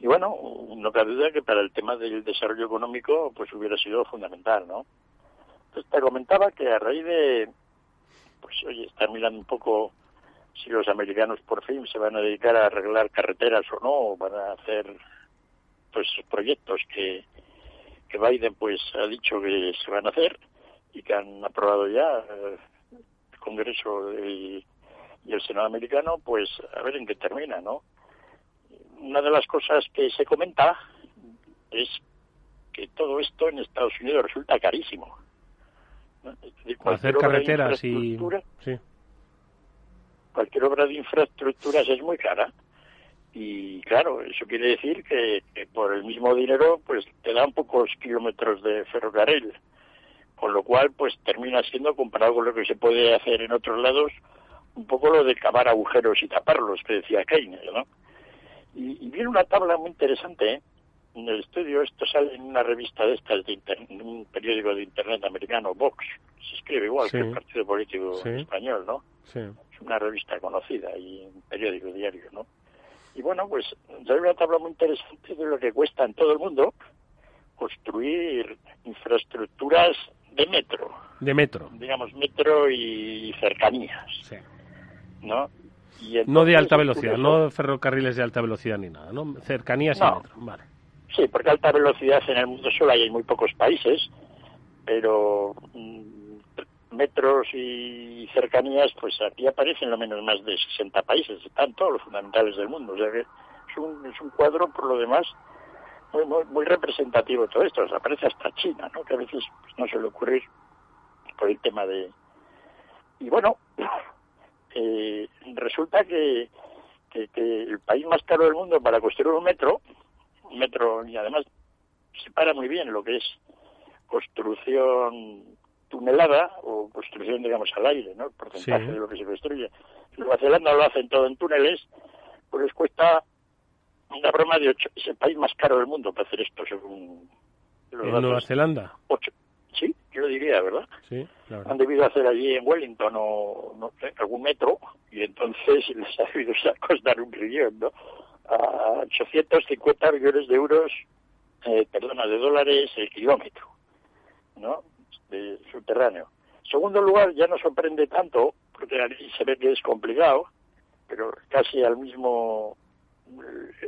Y bueno, no cabe duda que para el tema del desarrollo económico, pues hubiera sido fundamental, ¿no? Entonces te comentaba que a raíz de, pues oye, estar mirando un poco si los americanos por fin se van a dedicar a arreglar carreteras o no, o van a hacer pues proyectos que, que Biden pues ha dicho que se van a hacer y que han aprobado ya eh, Congreso y, el Senado americano, pues a ver en qué termina, ¿no? Una de las cosas que se comenta es que todo esto en Estados Unidos resulta carísimo. Hacer carreteras y... Sí cualquier obra de infraestructuras es muy cara. Y claro, eso quiere decir que, por el mismo dinero pues te dan pocos kilómetros de ferrocarril. Con lo cual, pues termina siendo, comparado con lo que se puede hacer en otros lados, un poco lo de cavar agujeros y taparlos, que decía Keynes, ¿no? Y, viene una tabla muy interesante, ¿eh? En el estudio, esto sale en una revista de estas, de en un periódico de internet americano, Vox. Se escribe igual que el partido político español, ¿no? Sí una revista conocida y un periódico diario, ¿no? Y bueno, pues hay una tabla muy interesante de lo que cuesta en todo el mundo construir infraestructuras de metro. De metro. Digamos, metro y cercanías. Sí. ¿No? no de alta velocidad, no ferrocarriles de alta velocidad ni nada, ¿no? Cercanías y metro, vale. Sí, porque alta velocidad en el mundo solo hay en muy pocos países, pero mm, metros y cercanías, pues aquí aparecen lo menos más de 60 países, están todos los fundamentales del mundo. O sea que es un, es un cuadro, por lo demás, muy, muy, muy representativo todo esto. O aparece hasta China, ¿no? que a veces pues, no suele ocurrir por el tema de... Y bueno, <coughs> eh, resulta que, que, que el país más caro del mundo para construir un metro, un metro y además separa muy bien lo que es construcción tunelada o construcción, digamos, al aire, ¿no? El porcentaje de lo que se construye. Nueva Zelanda lo hacen todo en túneles, pues les cuesta una broma de ocho. Es el país más caro del mundo para hacer esto, según. ¿En Nueva Zelanda? Ocho. Sí, yo diría, ¿verdad? Sí, Han debido hacer allí en Wellington o no sé, algún metro y entonces <laughs> les ha debido <laughs> costar un rillón, ¿no? A 850 millones de euros, eh, perdona, de dólares el kilómetro, ¿no? de subterráneo. segundo lugar, ya no sorprende tanto, porque ahí se ve que es complicado, pero casi al mismo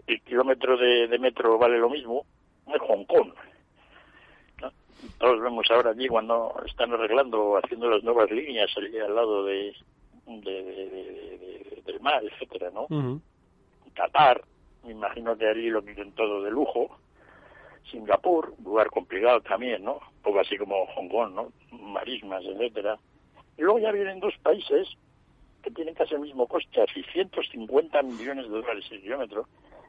el kilómetro de, metro vale lo mismo, es Hong Kong. Todos vemos ahora allí cuando están arreglando, haciendo las nuevas líneas allí al lado de, del mar, etcétera, ¿no? Qatar, me imagino que allí lo quieren todo de lujo. Singapur, lugar complicado también, ¿no? un poco así como Hong Kong, ¿no? Marismas, etcétera. Y luego ya vienen dos países que tienen casi el mismo coste, a 650 millones de dólares el kilómetro,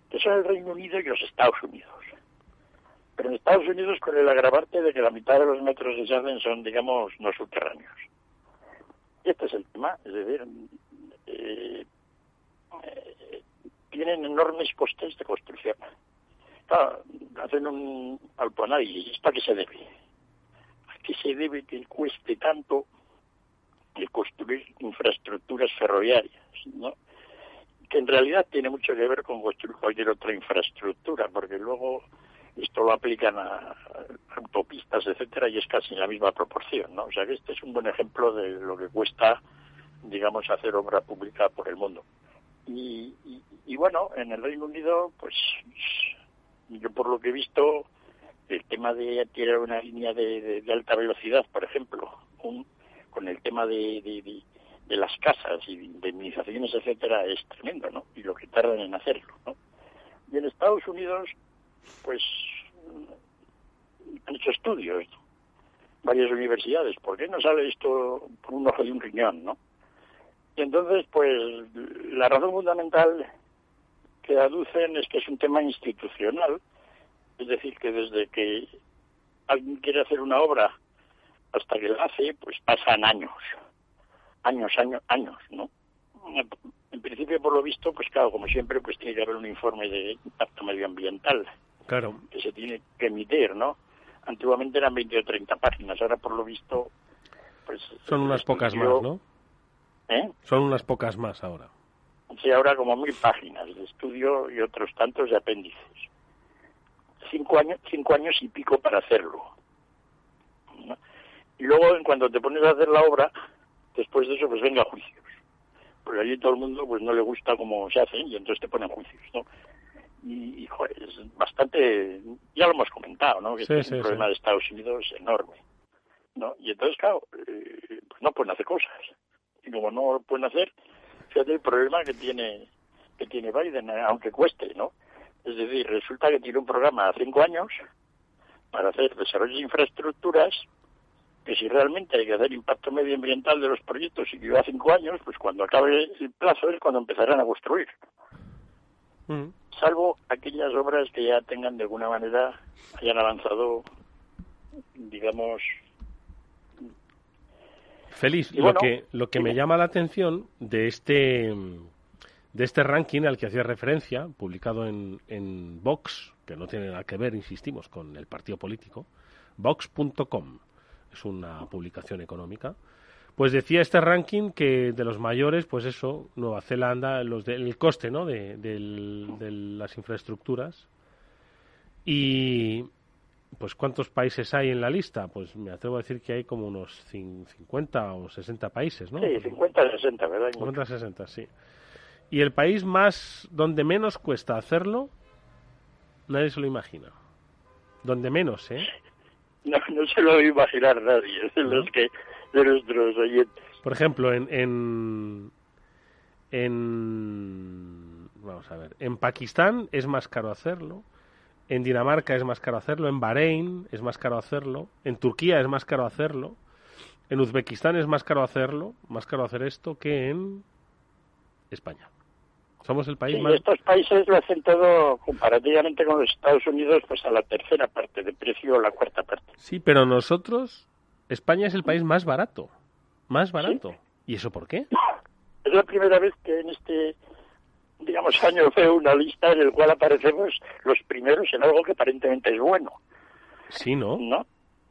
que son el Reino Unido y los Estados Unidos. Pero en Estados Unidos con el agravante de que la mitad de los metros se hacen son, digamos, no subterráneos. Este es el tema, es decir, eh, eh, tienen enormes costes de construcción. Hacen un alpoanálisis, ¿y esto a qué se debe? ¿A qué se debe que cueste tanto el construir infraestructuras ferroviarias? ¿no? que en realidad tiene mucho que ver con construir cualquier otra infraestructura, porque luego esto lo aplican a, autopistas, etcétera, y es casi la misma proporción, ¿no? O sea que este es un buen ejemplo de lo que cuesta, digamos, hacer obra pública por el mundo. Y, y, bueno, en el Reino Unido, pues yo por lo que he visto, el tema de tirar una línea de, alta velocidad, por ejemplo, con el tema de, de las casas y de indemnizaciones, etcétera, es tremendo, ¿no? Y lo que tardan en hacerlo, ¿no? Y en Estados Unidos, pues, han hecho estudios, varias universidades. ¿Por qué no sale esto por un ojo de un riñón, no? Y entonces, pues, la razón fundamental que aducen es que es un tema institucional, es decir, que desde que alguien quiere hacer una obra hasta que la hace, pues pasan años años, años, años, ¿no? En principio, por lo visto, pues claro, como siempre, pues tiene que haber un informe de impacto medioambiental. Claro. Que se tiene que emitir, ¿no? Antiguamente eran 20 o 30 páginas, ahora por lo visto, pues... Son unas pocas más, ¿no? ¿Eh? Son unas pocas más ahora. Sí, ahora como mil páginas de estudio y otros tantos de apéndices. Cinco años, cinco años y pico para hacerlo. Y luego, en cuanto te pones a hacer la obra, después de eso pues venga juicios. Porque allí todo el mundo pues no le gusta cómo se hacen y entonces te ponen juicios, ¿no? Y, joder, es bastante, ya lo hemos comentado, ¿no? Que es un problema de Estados Unidos enorme, ¿no? Y entonces, claro, eh, pues no pueden hacer cosas. Y como no lo pueden hacer, fíjate el problema que tiene que tiene Biden, aunque cueste, ¿no? Es decir, resulta que tiene un programa a cinco años para hacer desarrollo de infraestructuras que si realmente hay que hacer impacto medioambiental de los proyectos y que lleva cinco años, pues cuando acabe el plazo es cuando empezarán a construir. Mm. Salvo aquellas obras que ya tengan de alguna manera, hayan avanzado, digamos... Feliz, lo que, lo que me llama la atención de este, de este ranking al que hacía referencia, publicado en, en Vox, que no tiene nada que ver, insistimos, con el partido político, vox.com es una publicación económica, pues decía este ranking que de los mayores, pues eso, Nueva Zelanda, los del el coste ¿no? de, las infraestructuras. Y pues ¿cuántos países hay en la lista? Pues me atrevo a decir que hay como unos 50 o 60 países, ¿no? Sí, 50 o 60, ¿verdad? 50 o 60, sí. Y el país más, donde menos cuesta hacerlo, nadie se lo imagina. Donde menos, ¿eh? No, no se lo va a imaginar nadie, de los que de nuestros oyentes. Por ejemplo, en, en, en vamos a ver, en Pakistán es más caro hacerlo, en Dinamarca es más caro hacerlo, en Bahrein es más caro hacerlo, en Turquía es más caro hacerlo, en Uzbekistán es más caro hacerlo, más caro hacer esto que en España. Somos el país más... Estos países lo hacen todo comparativamente con los Estados Unidos, pues a la tercera parte de precio o la cuarta parte. Sí, pero nosotros, España es el país más barato, más barato. ¿Y eso por qué? <laughs> Es la primera vez que en este, digamos, año veo una lista en el cual aparecemos los primeros en algo que aparentemente es bueno. Sí, ¿no? ¿No?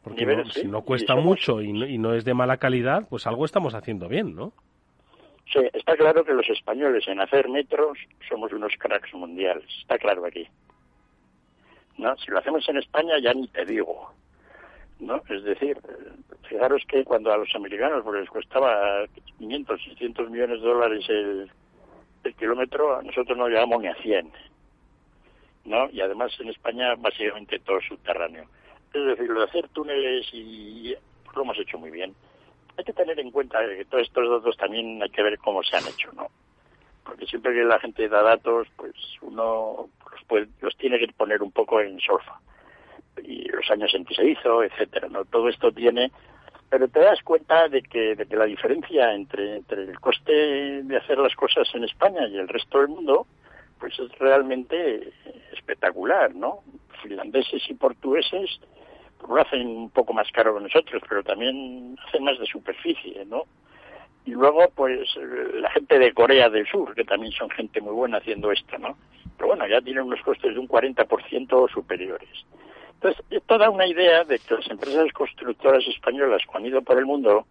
Porque si no cuesta mucho y y no es de mala calidad, pues algo estamos haciendo bien, ¿no? Sí, está claro que los españoles en hacer metros somos unos cracks mundiales, está claro aquí. ¿No? Si lo hacemos en España ya ni te digo. ¿No? Es decir, fijaros que cuando a los americanos pues, les costaba 500, 600 millones de dólares el, el kilómetro, a nosotros no llegamos ni a 100. ¿No? Y además en España básicamente todo subterráneo. Es decir, lo de hacer túneles y pues, lo hemos hecho muy bien hay que tener en cuenta que todos estos datos también hay que ver cómo se han hecho, ¿no? Porque siempre que la gente da datos, pues uno los, puede, los tiene que poner un poco en solfa. Y los años en que se hizo, etcétera, ¿no? Todo esto tiene pero te das cuenta de que, de que la diferencia entre, entre el coste de hacer las cosas en España y el resto del mundo, pues es realmente espectacular, ¿no? Finlandeses y portugueses lo hacen un poco más caro que nosotros, pero también hacen más de superficie, ¿no? Y luego, pues, la gente de Corea del Sur, que también son gente muy buena haciendo esto, ¿no? Pero bueno, ya tienen unos costes de un 40% superiores. Entonces, esto da una idea de que las empresas constructoras españolas, cuando han ido por el mundo,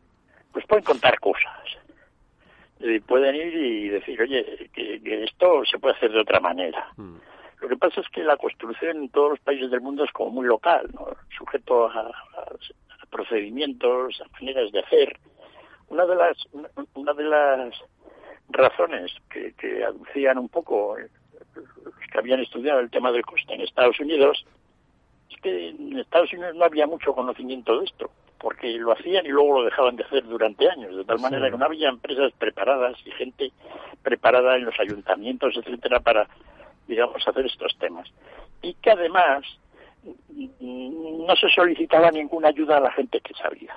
pues pueden contar cosas. Y pueden ir y decir, oye, que, esto se puede hacer de otra manera. Mm. Lo que pasa es que la construcción en todos los países del mundo es como muy local, ¿no? sujeto a, procedimientos, a maneras de hacer. Una de las, una de las razones que, que aducían un poco los que habían estudiado el tema del coste en Estados Unidos es que en Estados Unidos no había mucho conocimiento de esto, porque lo hacían y luego lo dejaban de hacer durante años, de tal manera que no había empresas preparadas y gente preparada en los ayuntamientos, etcétera, para, digamos, hacer estos temas. Y que además no se solicitaba ninguna ayuda a la gente que sabía.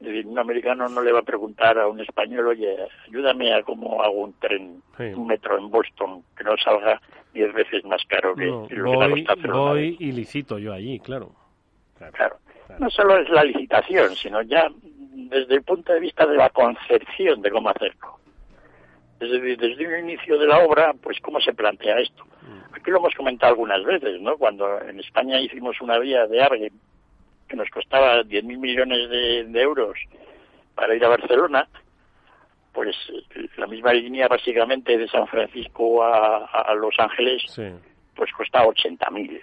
un americano no le va a preguntar a un español, oye, ayúdame a cómo hago un tren, un metro en Boston que no salga diez veces más caro que, lo voy, que Voy y licito yo allí, claro. Claro. No solo es la licitación, sino ya desde el punto de vista de la concepción de cómo hacerlo. Desde, desde un inicio de la obra, pues cómo se plantea esto. Mm. Aquí lo hemos comentado algunas veces, ¿no? Cuando en España hicimos una vía de ARGE que nos costaba 10.000 millones de euros para ir a Barcelona, pues la misma línea básicamente de San Francisco a, Los Ángeles, pues cuesta 80.000.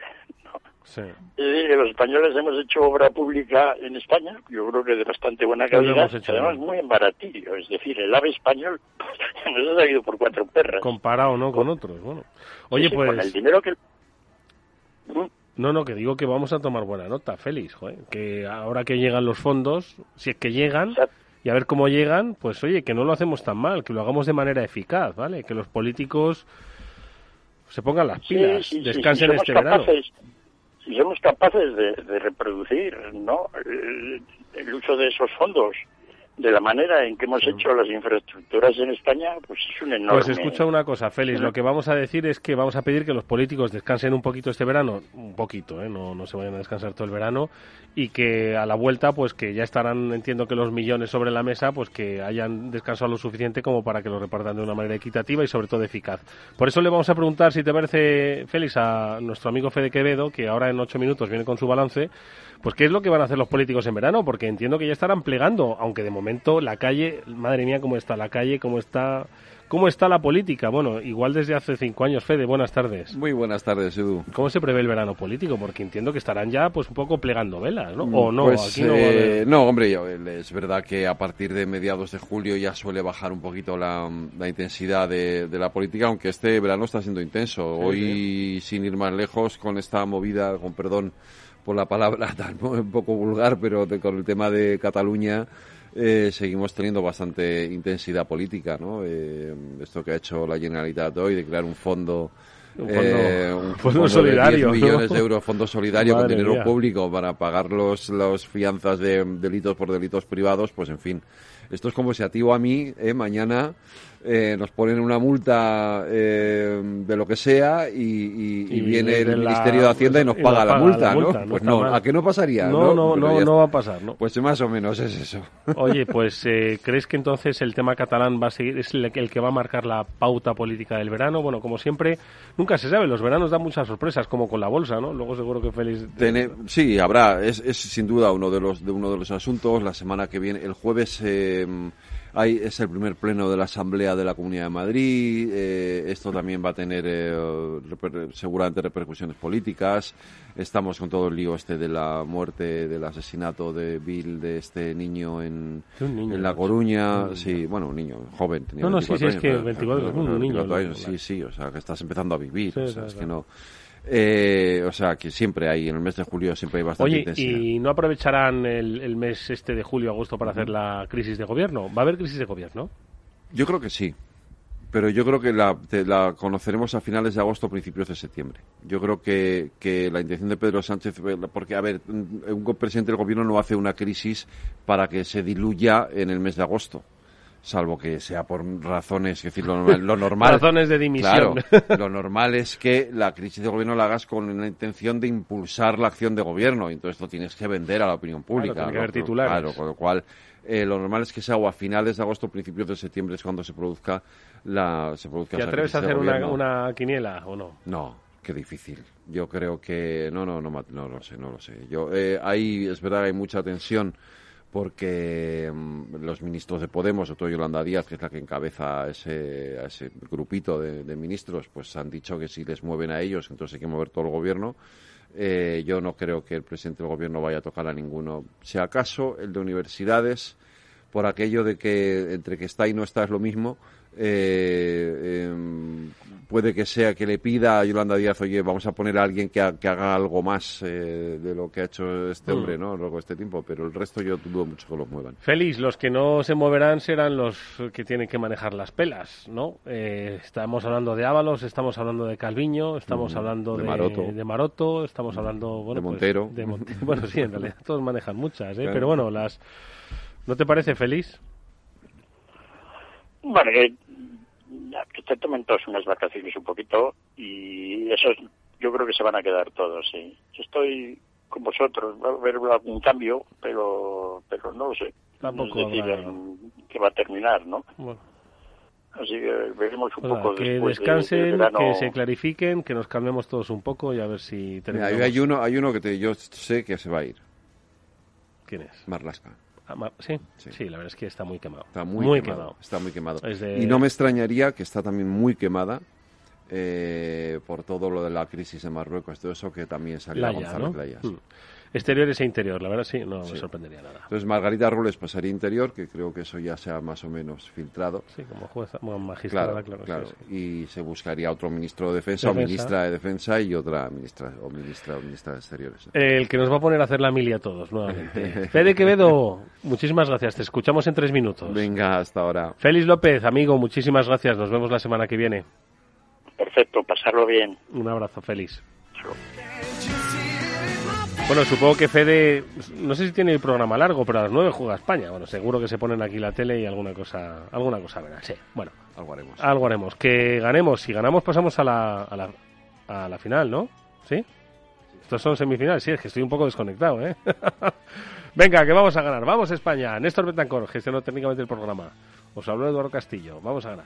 Sí. Es decir, que los españoles hemos hecho obra pública en España, yo creo que de bastante buena calidad, además muy baratillo. Es decir, el ave español <laughs> nos ha salido por cuatro perras. Comparado, ¿no? Con otros, bueno. Oye, pues... Con el dinero que... ¿Mm? No, no, que digo que vamos a tomar buena nota, Félix, que ahora que llegan los fondos, si es que llegan, y a ver cómo llegan, pues oye, que no lo hacemos tan mal, que lo hagamos de manera eficaz, ¿vale? Que los políticos se pongan las pilas, descansen este verano. Si somos capaces de, reproducir ¿no? el, uso de esos fondos de la manera en que hemos hecho las infraestructuras en España, pues es un enorme... Pues escucha una cosa, Félix, lo que vamos a decir es que vamos a pedir que los políticos descansen un poquito este verano, un poquito, ¿eh? no, no se vayan a descansar todo el verano, y que a la vuelta, pues que ya estarán, entiendo que los millones sobre la mesa, pues que hayan descansado lo suficiente como para que lo repartan de una manera equitativa y sobre todo eficaz. Por eso le vamos a preguntar, si te parece, Félix, a nuestro amigo Fede Quevedo, que ahora en ocho minutos viene con su balance, pues qué es lo que van a hacer los políticos en verano, porque entiendo que ya estarán plegando, aunque de momento la calle, madre mía, cómo está la calle, cómo está ¿Cómo está la política? Bueno, igual desde hace cinco años, Fede, buenas tardes. Muy buenas tardes, Edu. ¿Cómo se prevé el verano político? Porque entiendo que estarán ya pues un poco plegando velas, ¿no? ¿O no? Pues, Aquí no, eh, no, hombre, es verdad que a partir de mediados de julio ya suele bajar un poquito la, intensidad de, la política, aunque este verano está siendo intenso. Hoy, sin ir más lejos, con esta movida, con perdón por la palabra <laughs> tan un poco vulgar, pero con el tema de Cataluña, eh, seguimos teniendo bastante intensidad política, ¿no? Eh, esto que ha hecho la Generalitat hoy de crear un fondo un fondo, eh, <laughs> solidario. De millones de euros, fondo solidario con dinero público para pagar los, los fianzas de delitos por delitos privados, pues en fin. Esto es como si a ti o a mí, eh, mañana eh, nos ponen una multa eh, de lo que sea y, viene el Ministerio de Hacienda y nos paga, la, multa, ¿no? pues no, ¿a qué no pasaría? No, no, no, no, va a pasar, ¿no? Pues más o menos es eso. Oye, pues eh, ¿crees que entonces el tema catalán va a seguir, es el, que va a marcar la pauta política del verano? Bueno, como siempre, nunca se sabe, los veranos dan muchas sorpresas, como con la bolsa, ¿no? Luego seguro que Félix... sí, habrá, es, es, sin duda uno de los, de uno de los asuntos. La semana que viene, el jueves... Eh, es el primer pleno de la Asamblea de la Comunidad de Madrid. Eh, esto también va a tener eh, seguramente repercusiones políticas. Estamos con todo el lío este de la muerte, del asesinato de Bill, de este niño en, en La Coruña. Sí, bueno, un niño joven. Tenía no, no, sí, sí, es que 24, un niño. Sí, sí, o sea, que estás empezando a vivir. o sea, es que no eh, o sea, que siempre hay, en el mes de julio siempre hay bastante Oye, ¿y no aprovecharán el, mes este de julio-agosto para hacer la crisis de gobierno? ¿Va a haber crisis de gobierno? Yo creo que sí. pero yo creo que la, te- la conoceremos a finales de agosto o principios de septiembre. Yo creo que, que la intención de Pedro Sánchez, eh, porque, a ver, un un presidente del gobierno no hace una crisis para que se diluya en el mes de agosto. Salvo que sea por razones, es decir, lo normal. Lo normal <laughs> Razones de dimisión. Claro, lo normal es que la crisis de gobierno la hagas con la intención de impulsar la acción de gobierno. y Entonces lo tienes que vender a la opinión pública. tiene que haber titulares. Claro, con lo cual eh, lo normal es que sea o a finales de agosto o principios de septiembre es cuando se produzca la se produzca ¿Te atreves a hacer una, una quiniela o no? No, qué difícil. Yo creo que no, no, no, no lo sé, no lo sé. Yo eh, ahí es verdad que hay mucha tensión porque mm, los ministros de Podemos, sobre todo Yolanda Díaz, que es la que encabeza a ese, a ese grupito de, de ministros, pues han dicho que si les mueven a ellos, entonces hay que mover todo el gobierno. Eh, yo no creo que el presidente del gobierno vaya a tocar a ninguno. Si acaso el de universidades, por aquello de que entre que está y no está es lo mismo, eh, em, puede que sea que le pida a Yolanda Díaz, oye, vamos a poner a alguien que, ha- que haga algo más eh, de lo que ha hecho este Mm. hombre, ¿no? Lo largo de este tiempo, pero el resto yo dudo mucho que los muevan. Félix, los que no se moverán serán los que tienen que manejar las pelas, ¿no? Eh, estamos hablando de Ábalos, estamos hablando de Calviño, estamos Ujú, hablando de de, Maroto. de Maroto, estamos hablando bueno, De pues, Montero. de <laughs> bueno, sí, en realidad todos manejan muchas, ¿eh? Claro. Pero bueno, las ¿no te parece Félix? Bueno, eh, te tomen todos unas vacaciones un poquito y esos yo creo que se van a quedar todos, sí. Yo estoy con vosotros, va a haber algún cambio, pero pero no lo sé. Tampoco es decir, habrá- en- que va a terminar, ¿no? Bueno, Así que veremos un nada, poco que después de- descansen, del verano. que se clarifiquen, que nos calmemos todos un poco y a ver si Mira, terminamos. hay uno, hay uno que te, yo sé que se va a ir, ¿Quién es? Marlasca. Ah, ¿Sí? ¿Sí? la verdad es que está muy quemado. Está muy, quemado, quemado. Está muy quemado. De- Y no me extrañaría que está también muy quemada eh, por todo lo de la crisis de Marruecos, todo eso que también salió a Laya, Gonzalo ¿no? Mm. Exteriores e interior, la verdad sí, no Sí. me sorprendería nada. Entonces Margarita Rules pasaría interior, que creo que eso ya se ha más o menos filtrado. Sí, como jueza, como magistrada, Claro, claro. claro. sí, Y se buscaría otro ministro de defensa, o Defensa. ministra de defensa y otra ministra o ministra o ministra de exteriores. El que nos va a poner a hacer la mili a todos, nuevamente. <laughs> Fede Quevedo, muchísimas gracias. Te escuchamos en tres minutos. Venga, hasta ahora. Félix López, amigo, muchísimas gracias. Nos vemos la semana que viene. Perfecto, pasarlo bien. Un abrazo, Félix. Bueno, supongo que Fede, no sé si tiene el programa largo, pero a las nueve juega España. Bueno, seguro que se ponen aquí la tele y alguna cosa, alguna cosa verá. Sí, bueno, Algo haremos. algo haremos. Que ganemos. Si ganamos, pasamos a la, a la, a la final, ¿no? ¿Sí? Estos son semifinales. Sí, es que estoy un poco desconectado, ¿eh? <laughs> Venga, que vamos a ganar. Vamos, España. Néstor Betancor gestionó técnicamente el programa. Os habló Eduardo Castillo. Vamos a ganar.